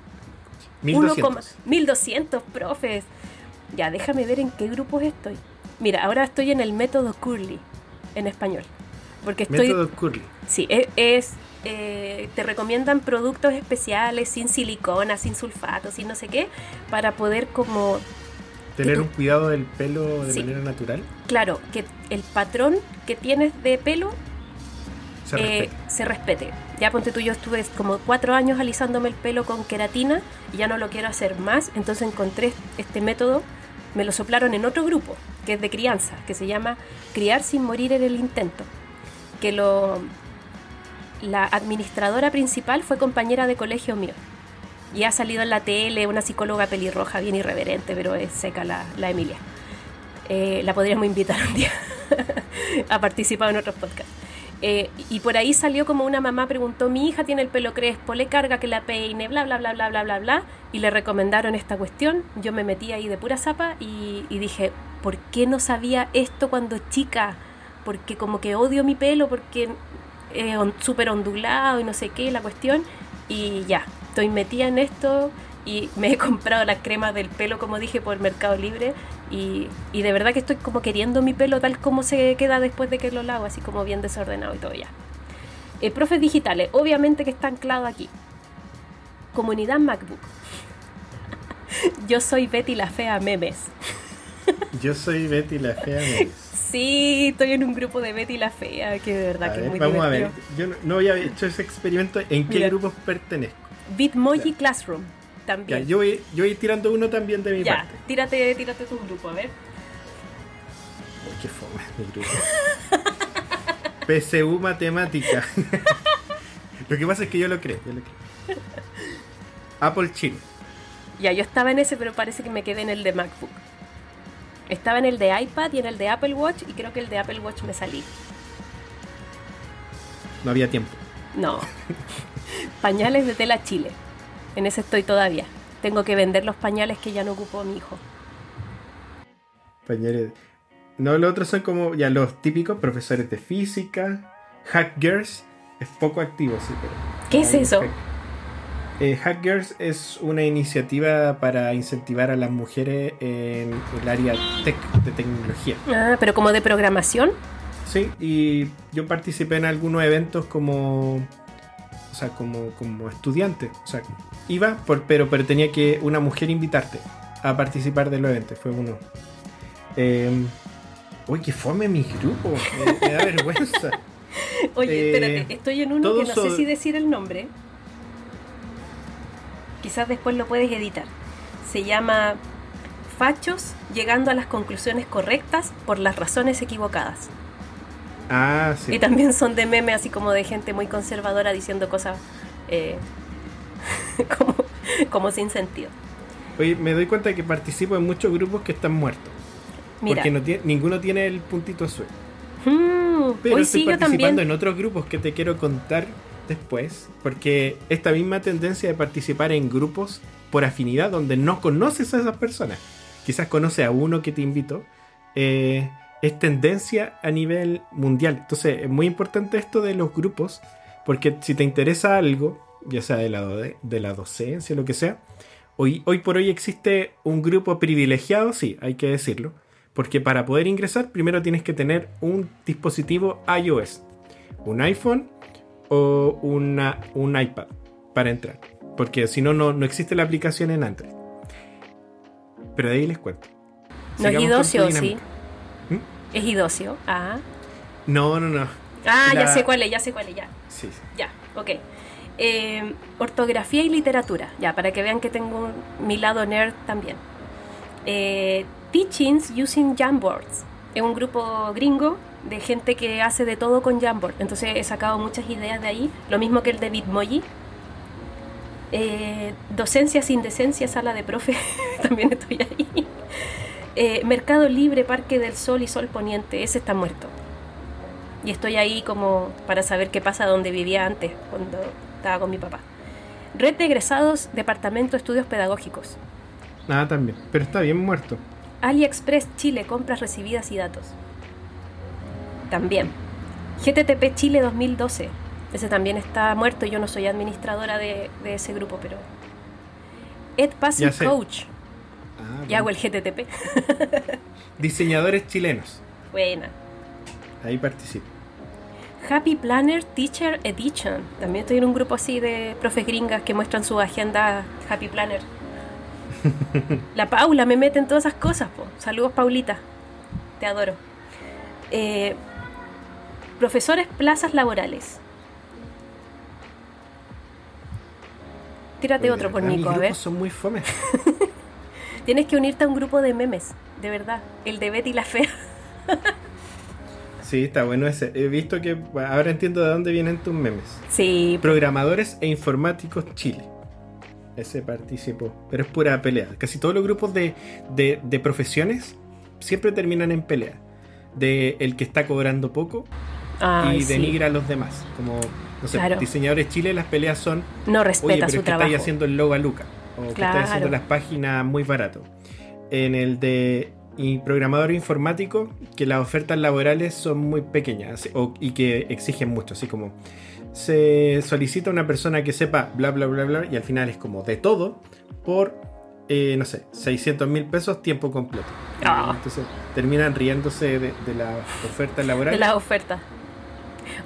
1200. 1200 profes. Ya, déjame ver en qué grupos estoy. Mira, ahora estoy en el método Curly, en español. Porque estoy... Método Curly. Sí, e- es... eh, te recomiendan productos especiales, sin silicona, sin sulfato, sin no sé qué, para poder como Tener un cuidado del pelo de Sí. manera natural. Claro, que el patrón que tienes de pelo Se eh, se respete. Ya ponte tú, yo estuve como cuatro años alisándome el pelo con queratina y ya no lo quiero hacer más, entonces encontré este método, me lo soplaron en otro grupo, que es de crianza, que se llama Criar sin morir en el intento, que lo la administradora principal fue compañera de colegio mío. Y ha salido en la tele una psicóloga pelirroja bien irreverente, pero es seca la, la Emilia. Eh, la podríamos invitar un día a participar en otros podcasts. Eh, y por ahí salió como una mamá preguntó, mi hija tiene el pelo crespo, le carga que la peine, bla, bla, bla, bla, bla, bla, bla. Y le recomendaron esta cuestión. Yo me metí ahí de pura zapa y, y dije, ¿por qué no sabía esto cuando chica? Porque como que odio mi pelo, porque es súper ondulado y no sé qué, la cuestión. Y ya, estoy metida en esto y me he comprado las cremas del pelo, como dije, por Mercado Libre. Y, y de verdad que estoy como queriendo mi pelo tal como se queda después de que lo lavo, así como bien desordenado y todo ya. Eh, profes digitales, obviamente que está anclado aquí. Comunidad MacBook. Yo soy Betty la Fea Memes. Yo soy Betty la fea. Sí, estoy en un grupo de Betty la Fea, que de verdad A que es ver, muy vamos a ver. Yo no, no había hecho ese experimento. ¿En qué Mira. grupos pertenezco? Bitmoji Classroom, Ya, también. yo, voy, yo voy tirando uno también de mi Ya, parte. tírate, tírate tu grupo, a ver. Uy, qué fome mi grupo. PSU Matemática. lo que pasa es que yo lo creo. Yo lo creo. Apple Chile. Ya, yo estaba en ese, pero parece que me quedé en el de MacBook. Estaba en el de iPad y en el de Apple Watch, y creo que el de Apple Watch me salí. No había tiempo. No. pañales de tela Chile. En ese estoy todavía. Tengo que vender los pañales que ya no ocupó mi hijo. Pañales. No, los otros son como ya los típicos profesores de física. Hack Girls es poco activo, sí, pero. ¿Qué es eso? hack- Eh, Hack Girls es una iniciativa para incentivar a las mujeres en el área tech, de tecnología. Ah, pero como de programación. Sí, y yo participé en algunos eventos como. O sea, como, como estudiante. O sea, iba, por, pero, pero tenía que una mujer invitarte a participar de los eventos. Fue uno. Eh, uy, que fome mi grupo. Me, me da vergüenza. Oye, Eh, espérate, estoy en uno que no sé si decir el nombre. Quizás después lo puedes editar. Se llama Fachos llegando a las conclusiones correctas por las razones equivocadas. Ah, sí. Y también son de meme, así como de gente muy conservadora diciendo cosas eh, como, como sin sentido. Oye, me doy cuenta de que participo en muchos grupos que están muertos. Mira, Porque no tiene, ninguno tiene el puntito azul. mm, Pero hoy estoy sí yo participando también. en otros grupos que te quiero contar después. Porque esta misma tendencia de participar en grupos por afinidad donde no conoces a esas personas, quizás conoces a uno que te invitó, eh, es tendencia a nivel mundial. Entonces es muy importante esto de los grupos, porque si te interesa algo, ya sea de la, do- de la docencia, lo que sea, hoy, hoy por hoy existe un grupo privilegiado, sí, hay que decirlo, porque para poder ingresar primero tienes que tener un dispositivo iOS, un iPhone o una, un iPad para entrar, porque si no, no existe la aplicación en Android. Pero de ahí les cuento. No es Sigamos idocio, sí. ¿Mm? Es idocio. Ah, No, no, no. ah ya sé cuál es, ya sé cuál es, ya. Sí, sí. Ya, ok. Eh, ortografía y literatura, ya, para que vean que tengo mi lado nerd también. Eh, Teachings Using Jamboards. Es un grupo gringo de gente que hace de todo con Jamboard. Entonces he sacado muchas ideas de ahí. Lo mismo que el de Bitmoji. Eh, docencia sin decencia, sala de profe. También estoy ahí. Eh, Mercado Libre, Parque del Sol y Sol Poniente. Ese está muerto. Y estoy ahí como para saber qué pasa donde vivía antes, cuando estaba con mi papá. Red de egresados, Departamento de Estudios Pedagógicos. Nada también. Pero está bien muerto. AliExpress Chile, compras recibidas y datos. También. GTTP Chile 2012. Ese también está muerto. Yo no soy administradora de, de ese grupo, pero. Ed Passing. Coach. Ah, Y hago el GTTP. Diseñadores chilenos. Buena. Ahí participo. Happy Planner Teacher Edition. También estoy en un grupo así de profes gringas que muestran su agenda Happy Planner. La Paula me mete en todas esas cosas, po. Saludos, Paulita. Te adoro. Eh, profesores, plazas laborales. Tírate otro por Nico, a ver. son muy fome. Tienes que unirte a un grupo de memes, de verdad. El de Betty la Fea. Sí, está bueno ese. He visto que ahora entiendo de dónde vienen tus memes. Sí, Programadores e informáticos Chile. Ese participó. Pero es pura pelea. Casi todos los grupos de, de- de profesiones siempre terminan en pelea. De el que está cobrando poco Y sí. denigra a los demás. Como, no sé, Claro. diseñadores Chile, las peleas son. no Oye, respeta pero su es que trabajo. estáis haciendo el logo a Luca. O que Claro. estáis haciendo las páginas muy barato. En el de y programador informático, que las ofertas laborales son muy pequeñas o- y que exigen mucho. Así como se solicita una persona que sepa bla bla bla bla y al final es como de todo por, eh, no sé, 600 mil pesos tiempo completo. Ah. Entonces terminan riéndose de, de las ofertas laborales. de las ofertas.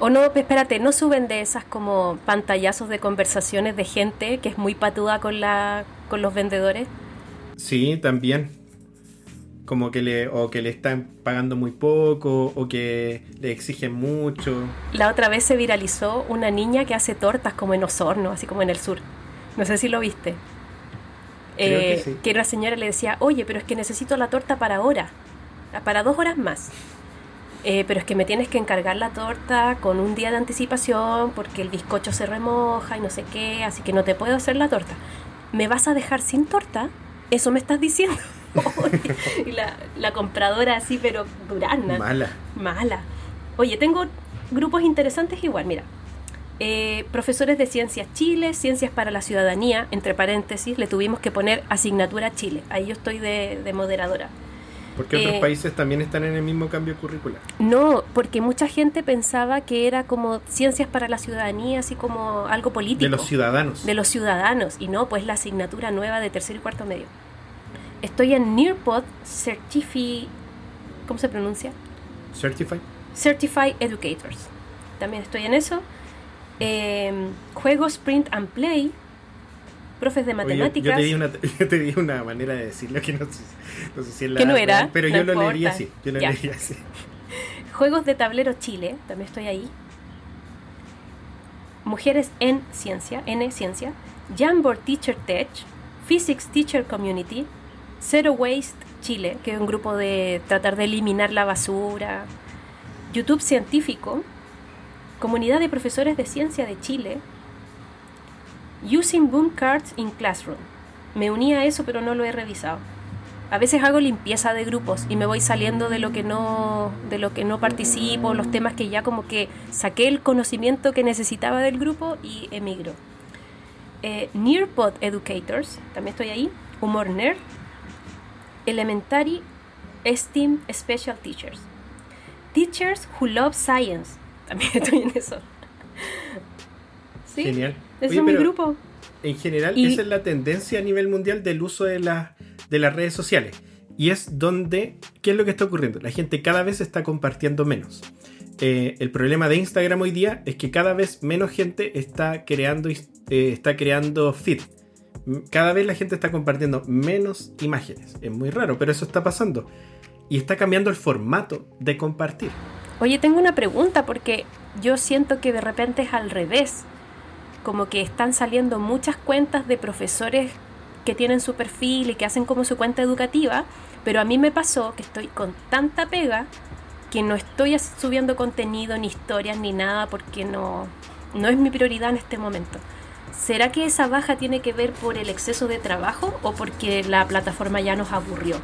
O no, espérate, no suben de esas como pantallazos de conversaciones de gente que es muy patuda con la con los vendedores. Sí, también. Como que le, o que le están pagando muy poco, o que le exigen mucho. La otra vez se viralizó una niña que hace tortas como en Osorno, así como en el sur. No sé si lo viste. Creo que Eh, sí. que una señora le decía, oye, pero es que necesito la torta para ahora, para dos horas más. Eh, pero es que me tienes que encargar la torta con un día de anticipación porque el bizcocho se remoja y no sé qué, así que no te puedo hacer la torta. ¿Me vas a dejar sin torta? ¿Eso me estás diciendo? y la, la compradora así, pero durana. Mala. Mala. Oye, tengo grupos interesantes igual, mira. Eh, profesores de Ciencias Chile, Ciencias para la Ciudadanía, entre paréntesis, le tuvimos que poner asignatura Chile. Ahí yo estoy de, de moderadora. Porque otros Eh, países también están en el mismo cambio curricular. No, porque mucha gente pensaba que era como Ciencias para la Ciudadanía, así como algo político. De los ciudadanos. de los ciudadanos. Y no, pues la asignatura nueva de tercer y cuarto medio. Estoy en Nearpod Certifi... ¿Cómo se pronuncia? Certified. Certified Educators. También estoy en eso. Eh, juegos Print and Play. Profes de Oye, yo- matemáticas. yo, te di una, yo te di una manera de decirlo que no sé, no sé si es la Que no era, real, pero no yo lo leería así. Yo lo Ya. leería así. Juegos de tablero Chile. También estoy ahí. Mujeres en Ciencia. N Ciencia. Jamboard Teacher Tech. Physics Teacher Community. Zero Waste Chile, que es un grupo de tratar de eliminar la basura. YouTube Científico. Comunidad de Profesores de Ciencia de Chile. Using Boom Cards in Classroom. Me uní a eso, pero no lo he revisado. A veces hago limpieza de grupos y me voy saliendo de lo que no, de lo que no participo, los temas que ya como que saqué el conocimiento que necesitaba del grupo y emigro. Eh, Nearpod Educators, también estoy ahí. Humor Nerd. Elementary STEAM Special Teachers. Teachers Who Love Science. También estoy en eso. Genial. Ese es mi grupo. En general, Y- esa es la tendencia a nivel mundial del uso de, la- de las redes sociales. Y es donde, ¿qué es lo que está ocurriendo? La gente cada vez está compartiendo menos. Eh, el problema de Instagram hoy día es que cada vez menos gente está creando, eh, está creando feed. Cada vez la gente está compartiendo menos imágenes. Es muy raro, pero eso está pasando. Y está cambiando el formato de compartir. Oye, tengo una pregunta porque yo siento que de repente es al revés. Como que están saliendo muchas cuentas de profesores que tienen su perfil y que hacen como su cuenta educativa, pero a mí me pasó que estoy con tanta pega que no estoy subiendo contenido, ni historias, ni nada, porque no, no es mi prioridad en este momento. ¿Será que esa baja tiene que ver por el exceso de trabajo o porque la plataforma ya nos aburrió?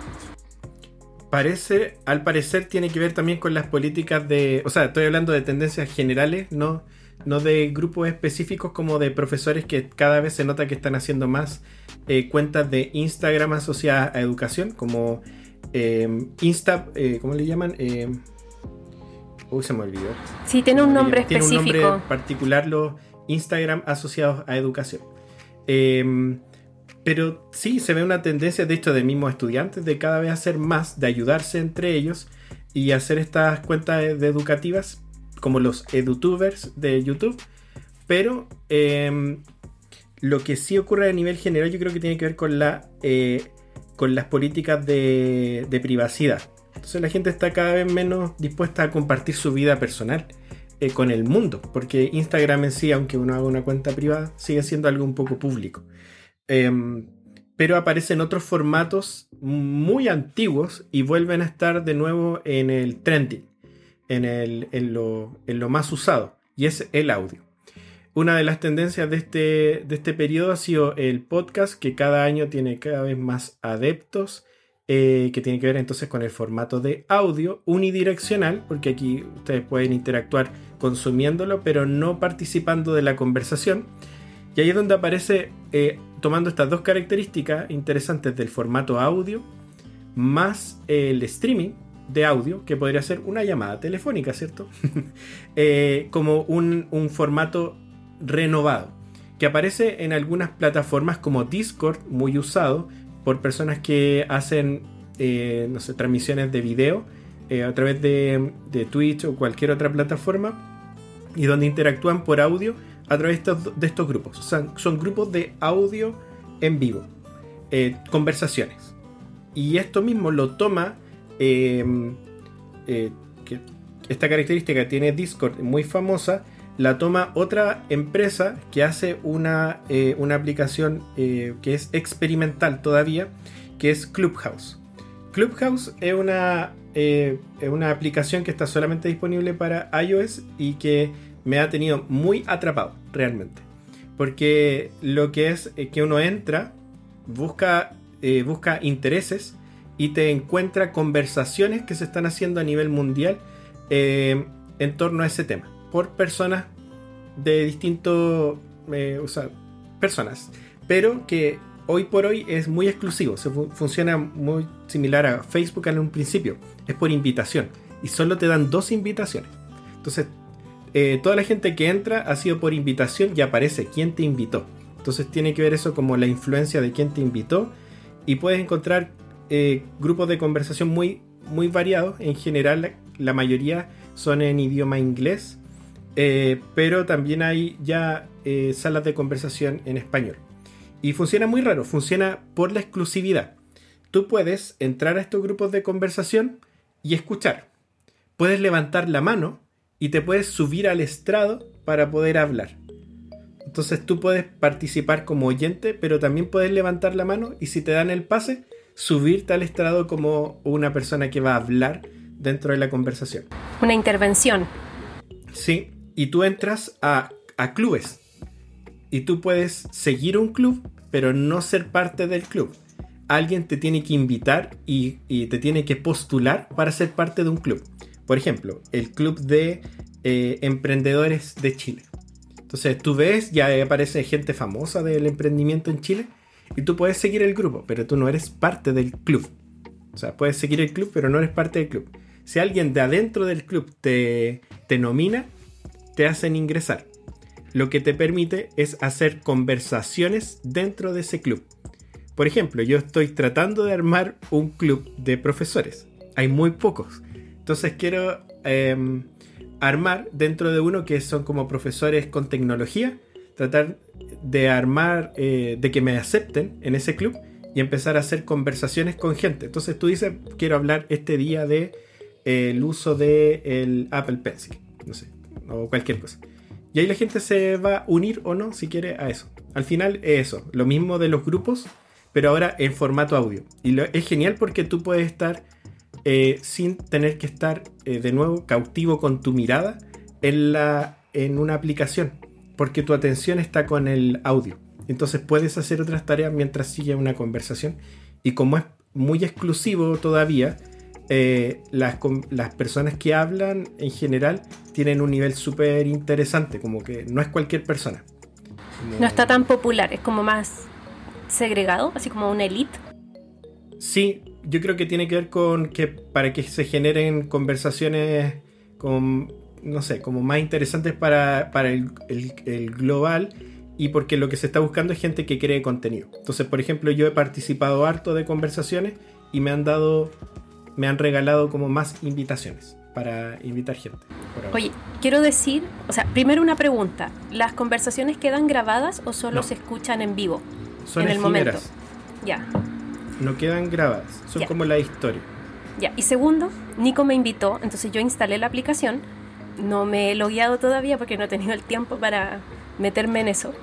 Parece, al parecer tiene que ver también con las políticas de, o sea, estoy hablando de tendencias generales, no, no de grupos específicos como de profesores que cada vez se nota que están haciendo más eh, cuentas de Instagram asociadas a educación, como eh, Insta, eh, ¿cómo le llaman? Eh, uy, se me olvidó. Sí, tiene un ¿Cómo le nombre llaman? Tiene un específico. nombre particular los Instagram asociados a educación. Eh, pero sí, se ve una tendencia, de hecho, de mismos estudiantes de cada vez hacer más, de ayudarse entre ellos y hacer estas cuentas de educativas como los edutubers de YouTube. Pero eh, lo que sí ocurre a nivel general yo creo que tiene que ver con, la, eh, con las políticas de, de, privacidad. Entonces la gente está cada vez menos dispuesta a compartir su vida personal eh, con el mundo, porque Instagram en sí, aunque uno haga una cuenta privada, sigue siendo algo un poco público. Em, pero aparecen otros formatos muy antiguos y vuelven a estar de nuevo en el trending, en, lo más usado, y es el audio. Una de las tendencias de este, de este periodo ha sido el podcast, que cada año tiene cada vez más adeptos, eh, que tiene que ver entonces con el formato de audio unidireccional, porque aquí ustedes pueden interactuar consumiéndolo, pero no participando de la conversación. Y ahí es donde aparece, eh, tomando estas dos características interesantes del formato audio, más el streaming de audio, que podría ser una llamada telefónica, ¿cierto? eh, como un, un formato renovado, que aparece en algunas plataformas como Discord, muy usado por personas que hacen, eh, no sé, transmisiones de video eh, a través de, de, Twitch o cualquier otra plataforma y donde interactúan por audio a través de estos, de estos grupos. O sea, son grupos de audio en vivo, conversaciones. Y esto mismo lo toma, em, eh, que esta característica tiene Discord muy famosa, la toma otra empresa que hace una, eh, una aplicación eh, que es experimental todavía, que es Clubhouse. Clubhouse es una, es una aplicación que está solamente disponible para iOS y que me ha tenido muy atrapado realmente. Porque lo que es que uno entra, busca, busca intereses y te encuentra conversaciones que se están haciendo a nivel mundial en torno a ese tema por personas de distintos, eh, o sea, personas, pero que hoy por hoy es muy exclusivo, se funciona muy similar a Facebook en un principio, es por invitación y solo te dan dos invitaciones. Entonces, eh, toda la gente que entra ha sido por invitación y aparece quién te invitó. Entonces tiene que ver eso como la influencia de quién te invitó y puedes encontrar eh, grupos de conversación muy, muy variados. En general, la mayoría son en idioma inglés eh, pero también hay ya eh, salas de conversación en español. Y funciona muy raro, funciona por la exclusividad. Tú puedes entrar a estos grupos de conversación y escuchar. Puedes levantar la mano y te puedes subir al estrado para poder hablar. Entonces tú puedes participar como oyente, pero también puedes levantar la mano y si te dan el pase, subirte al estrado como una persona que va a hablar dentro de la conversación. Una intervención. Sí, y tú entras a, clubes. Y tú puedes seguir un club, pero no ser parte del club. Alguien te tiene que invitar y, te tiene que postular para ser parte de un club. Por ejemplo, el club de eh, emprendedores de Chile. Entonces tú ves, ya aparece gente famosa del emprendimiento en Chile y tú puedes seguir el grupo, pero tú no eres parte del club. O sea, puedes seguir el club, pero no eres parte del club. Si alguien de adentro del club te, te nomina, te hacen ingresar. Lo que te permite es hacer conversaciones dentro de ese club. Por ejemplo, yo estoy tratando de armar un club de profesores. Hay muy pocos. Entonces quiero em, armar dentro de uno que son como profesores con tecnología. Tratar de armar, eh, de que me acepten en ese club y empezar a hacer conversaciones con gente. Entonces tú dices, quiero hablar este día de eh, el uso del el Apple Pencil. No sé, o cualquier cosa. Y ahí la gente se va a unir o no, si quiere, a eso. Al final es eso, lo mismo de los grupos, pero ahora en formato audio. Y es genial porque tú puedes estar eh, sin tener que estar de nuevo cautivo con tu mirada en, la, en una aplicación, porque tu atención está con el audio. Entonces puedes hacer otras tareas mientras sigue una conversación. Y como es muy exclusivo todavía, eh, las, las, personas que hablan en general tienen un nivel súper interesante, como que no es cualquier persona. No está tan popular, es como más segregado, así como una elite. Sí, yo creo que tiene que ver con que para que se generen conversaciones con, no sé, como más interesantes para, para el, el global y porque lo que se está buscando es gente que cree contenido. Entonces, por ejemplo, yo he participado harto de conversaciones y me han dado me han regalado como más invitaciones. para invitar gente. Oye, quiero decir, o sea, primero una pregunta. ¿Las conversaciones quedan grabadas o solo No. se escuchan en vivo? son en el momento. Ya, no quedan grabadas, son Ya. como la historia. ya. Y segundo, Nico me invitó, entonces yo instalé la aplicación. No me he logueado todavía porque no he tenido el tiempo para meterme en eso.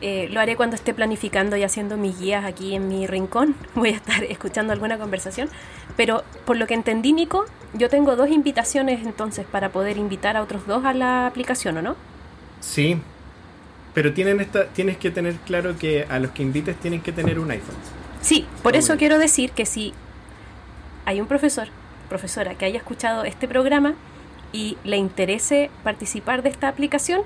Eh, lo haré cuando esté planificando y haciendo mis guías aquí en mi rincón. Voy a estar escuchando alguna conversación. Pero por lo que entendí, Nico, yo tengo dos invitaciones entonces para poder invitar a otros dos a la aplicación, ¿o no? Sí, pero tienen esta, tienes que tener claro que a los que invites tienen que tener un iPhone. Sí, por eso bueno. quiero decir que si hay un profesor, profesora que haya escuchado este programa y le interese participar de esta aplicación,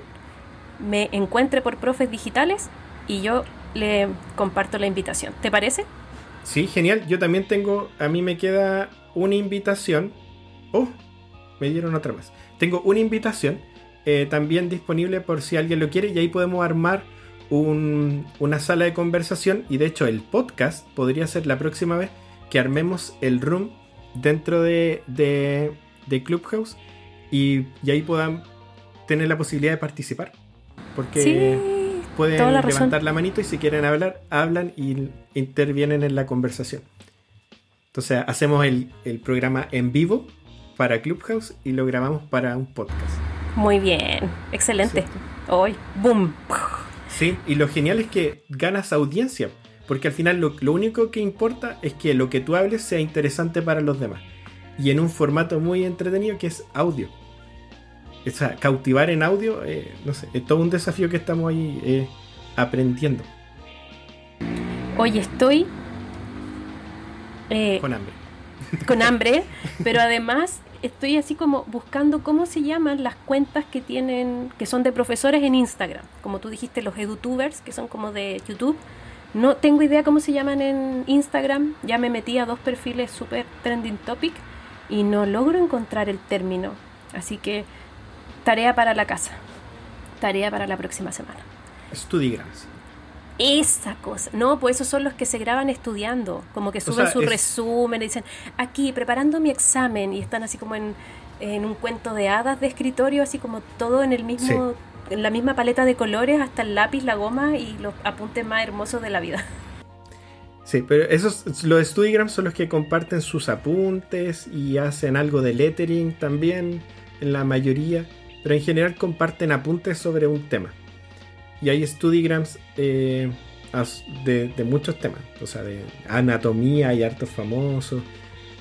me encuentre por profes digitales y yo le comparto la invitación. ¿Te parece? Sí, genial. Yo también tengo, a mí me queda una invitación. Oh, me dieron otra más. Tengo una invitación eh, también disponible por si alguien lo quiere y ahí podemos armar un- una sala de conversación y de hecho el podcast podría ser la próxima vez que armemos el room dentro de, de- de Clubhouse y, y ahí puedan tener la posibilidad de participar. Porque sí, pueden la razón. levantar la manito y si quieren hablar, hablan y intervienen en la conversación. Entonces hacemos el, el programa en vivo para Clubhouse y lo grabamos para un podcast. Muy bien, excelente. Hoy, boom. Sí, y lo genial es que ganas audiencia, porque al final lo, lo único que importa es que lo que tú hables sea interesante para los demás. Y en un formato muy entretenido que es audio. O sea, cautivar en audio, eh, no sé, es todo un desafío que estamos ahí eh, aprendiendo Hoy estoy eh, con hambre. con hambre, pero además estoy así como buscando cómo se llaman las cuentas que tienen, que son de profesores en Instagram. Como tú dijiste, los edutubers, que son como de YouTube. No tengo idea cómo se llaman en Instagram. Ya me metí a dos perfiles super trending topic y no logro encontrar el término. Así que tarea para la casa. Tarea para la próxima semana. Studigrams. Esa cosa. No, pues esos son los que se graban estudiando. Como que suben sea, su es- resumen y dicen, aquí, preparando mi examen. Y están así como en, en un cuento de hadas de escritorio, así como todo en el mismo, en la misma paleta de colores, hasta el lápiz, la goma y los apuntes más hermosos de la vida. Sí, pero esos, los Studigrams son los que comparten sus apuntes y hacen algo de lettering también, en la mayoría, pero en general comparten apuntes sobre un tema. Y hay Studigrams eh, de, de muchos temas, o sea, de anatomía, hay hartos famosos,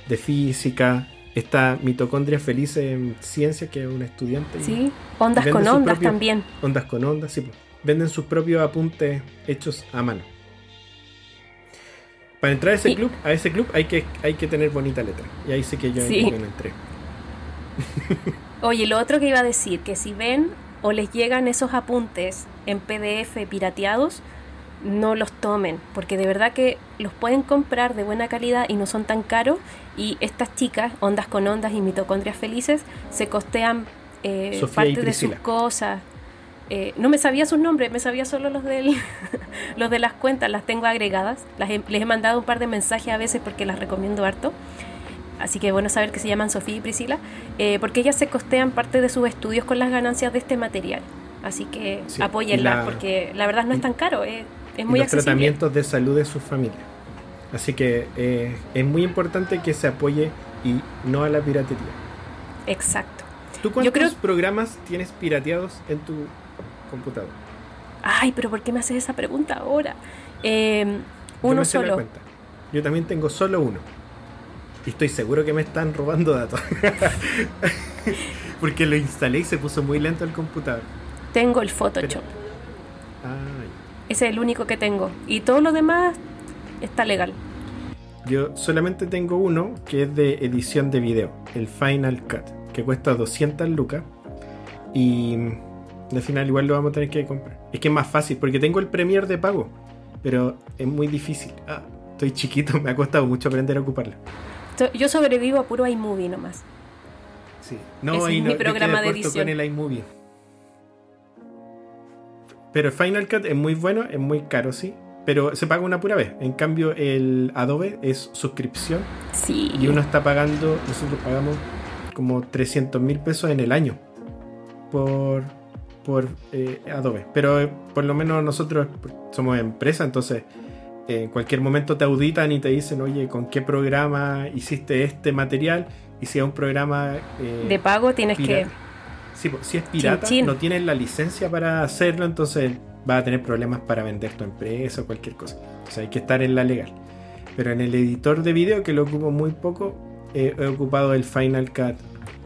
de física. Está Mitocondria Feliz en Ciencia, que es un estudiante. y ¿Sí? Ondas con ondas propio- también. Ondas con ondas, sí. Venden sus propios apuntes hechos a mano. Para entrar a ese Sí. club, a ese club hay que, hay que tener bonita letra. Y ahí sí que yo, Sí. yo no entré. Oye, lo otro que iba a decir, que si ven o les llegan esos apuntes en PDF pirateados, no los tomen, porque de verdad que los pueden comprar de buena calidad y no son tan caros. Y estas chicas, ondas con ondas y mitocondrias felices, se costean eh, parte de sus cosas. Eh, no me sabía sus nombres, me sabía solo los, del, los de las cuentas, las tengo agregadas. Las he- les he mandado un par de mensajes a veces porque las recomiendo harto. Así que bueno saber que se llaman Sofía y Priscila, eh, porque ellas se costean parte de sus estudios con las ganancias de este material. Así que Sí, apóyenlas, y la- porque la verdad no es tan caro, eh, es Y muy los accesible. tratamientos de salud de sus familias. Así que eh, es muy importante que se apoye y no a la piratería. Exacto. ¿Tú cuántos creo- programas tienes pirateados en tu computador? Ay, pero ¿por qué me haces esa pregunta ahora? Eh, Yo uno la solo. Yo también tengo solo uno. Y estoy seguro que me están robando datos. Porque lo instalé y se puso muy lento el computador. Tengo el Photoshop. Ay. Ese es el único que tengo. Y todo lo demás está legal. Yo solamente tengo uno que es de edición de video, el Final Cut, que cuesta 200 lucas. Y al final igual lo vamos a tener que comprar. Es que es más fácil, porque tengo el Premiere de pago, pero es muy difícil. Ah, estoy chiquito, me ha costado mucho aprender a ocuparlo. Yo sobrevivo a puro iMovie nomás. Sí. Ese es y mi programa de edición. con el iMovie. Pero Final Cut es muy bueno, es muy caro, sí. Pero se paga una pura vez. En cambio, el Adobe es suscripción Sí. y uno está pagando, nosotros pagamos como 300 mil pesos en el año por, por eh, Adobe. Pero eh, por lo menos nosotros somos empresa, entonces eh, en cualquier momento te auditan y te dicen, oye, ¿con qué programa hiciste este material? Y si es un programa... de pago tienes que... si es pirata, no tienes la licencia para hacerlo, entonces vas a tener problemas para vender tu empresa o cualquier cosa. O sea, hay que estar en la legal. Pero en el editor de video, que lo ocupo muy poco, he ocupado el Final Cut.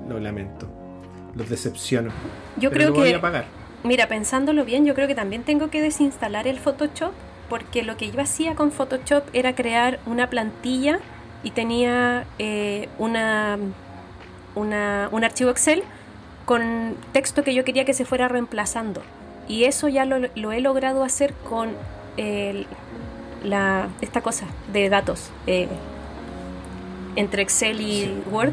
Lo lamento. Los decepciono. Yo creo que. Voy a pagar. Mira, pensándolo bien, yo creo que también tengo que desinstalar el Photoshop. Porque lo que yo hacía con Photoshop era crear una plantilla y tenía eh, una, una, un archivo Excel con texto que yo quería que se fuera reemplazando. Y eso ya lo, lo he logrado hacer con el, la, esta cosa de datos eh, entre Excel y Word.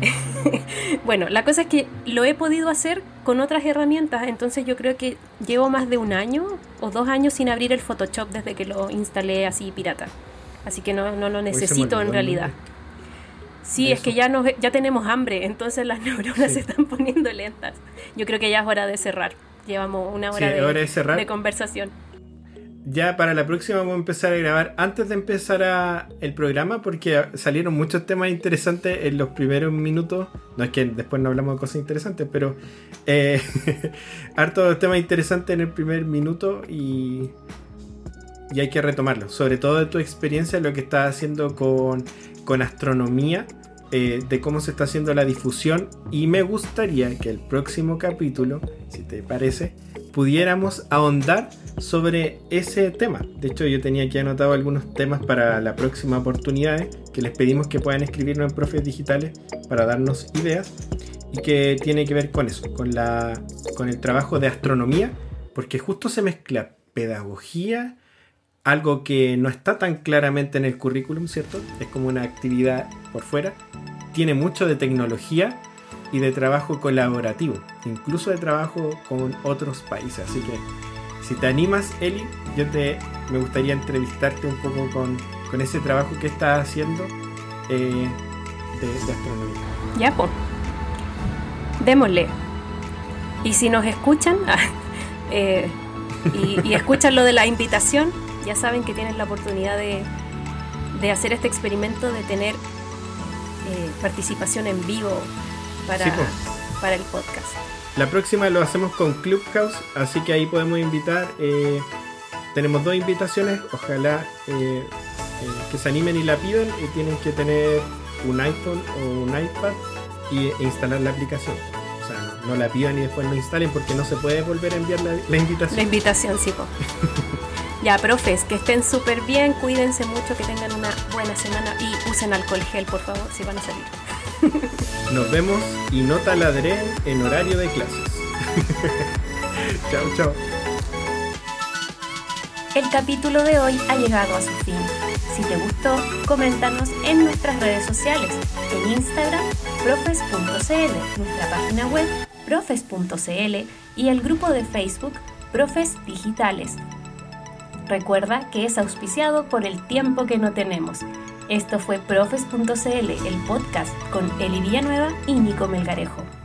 bueno, la cosa es que lo he podido hacer con otras herramientas, entonces yo creo que llevo más de un año o dos años sin abrir el Photoshop desde que lo instalé así pirata. Así que no, no lo necesito en realidad. Sí, es que ya, nos, ya tenemos hambre, entonces las neuronas se están poniendo lentas. Yo creo que ya es hora de cerrar. Llevamos una hora, de conversación ya para la próxima vamos a empezar a grabar antes de empezar el programa porque salieron muchos temas interesantes en los primeros minutos. No es que después no hablamos de cosas interesantes, pero eh, hartos temas interesantes en el primer minuto y, y hay que retomarlo. Sobre todo de tu experiencia, lo que estás haciendo con, con astronomía. Eh, de cómo se está haciendo la difusión y me gustaría que el próximo capítulo, si te parece, pudiéramos ahondar sobre ese tema. De hecho, yo tenía aquí anotado algunos temas para la próxima oportunidad que les pedimos que puedan escribirnos en Profes Digitales para darnos ideas y que tiene que ver con eso, con, la, con el trabajo de astronomía, porque justo se mezcla pedagogía, algo que no está tan claramente en el currículum, ¿cierto? Es como una actividad por fuera. Tiene mucho de tecnología y de trabajo colaborativo, incluso de trabajo con otros países. Así que si te animas, Eli, yo te me gustaría entrevistarte un poco con, ese trabajo que estás haciendo eh, de, astronomía. Ya, pues. Démosle. Y si nos escuchan eh, y, escuchan lo de la invitación, ya saben que tienen la oportunidad de, de hacer este experimento, de tener eh, participación en vivo para, para el podcast. La próxima lo hacemos con Clubhouse, así que ahí podemos invitar. Eh, tenemos dos invitaciones, ojalá eh, eh, que se animen y la pidan. Y tienen que tener un iPhone o un iPad y, e instalar la aplicación. O sea, no, la pidan y después no instalen porque no se puede volver a enviar la, invitación. La invitación, sí, Ya, profes, que estén súper bien, cuídense mucho, que tengan una buena semana y usen alcohol gel, por favor, si van a salir. Nos vemos y no taladreen en horario de clases. chao, chao. El capítulo de hoy ha llegado a su fin. Si te gustó, coméntanos en nuestras redes sociales, en Instagram, profes.cl, nuestra página web, profes.cl y el grupo de Facebook, Profes Digitales. Recuerda que es auspiciado por el tiempo que no tenemos esto fue Profes.cl, el podcast con Eli Villanueva y Nico Melgarejo.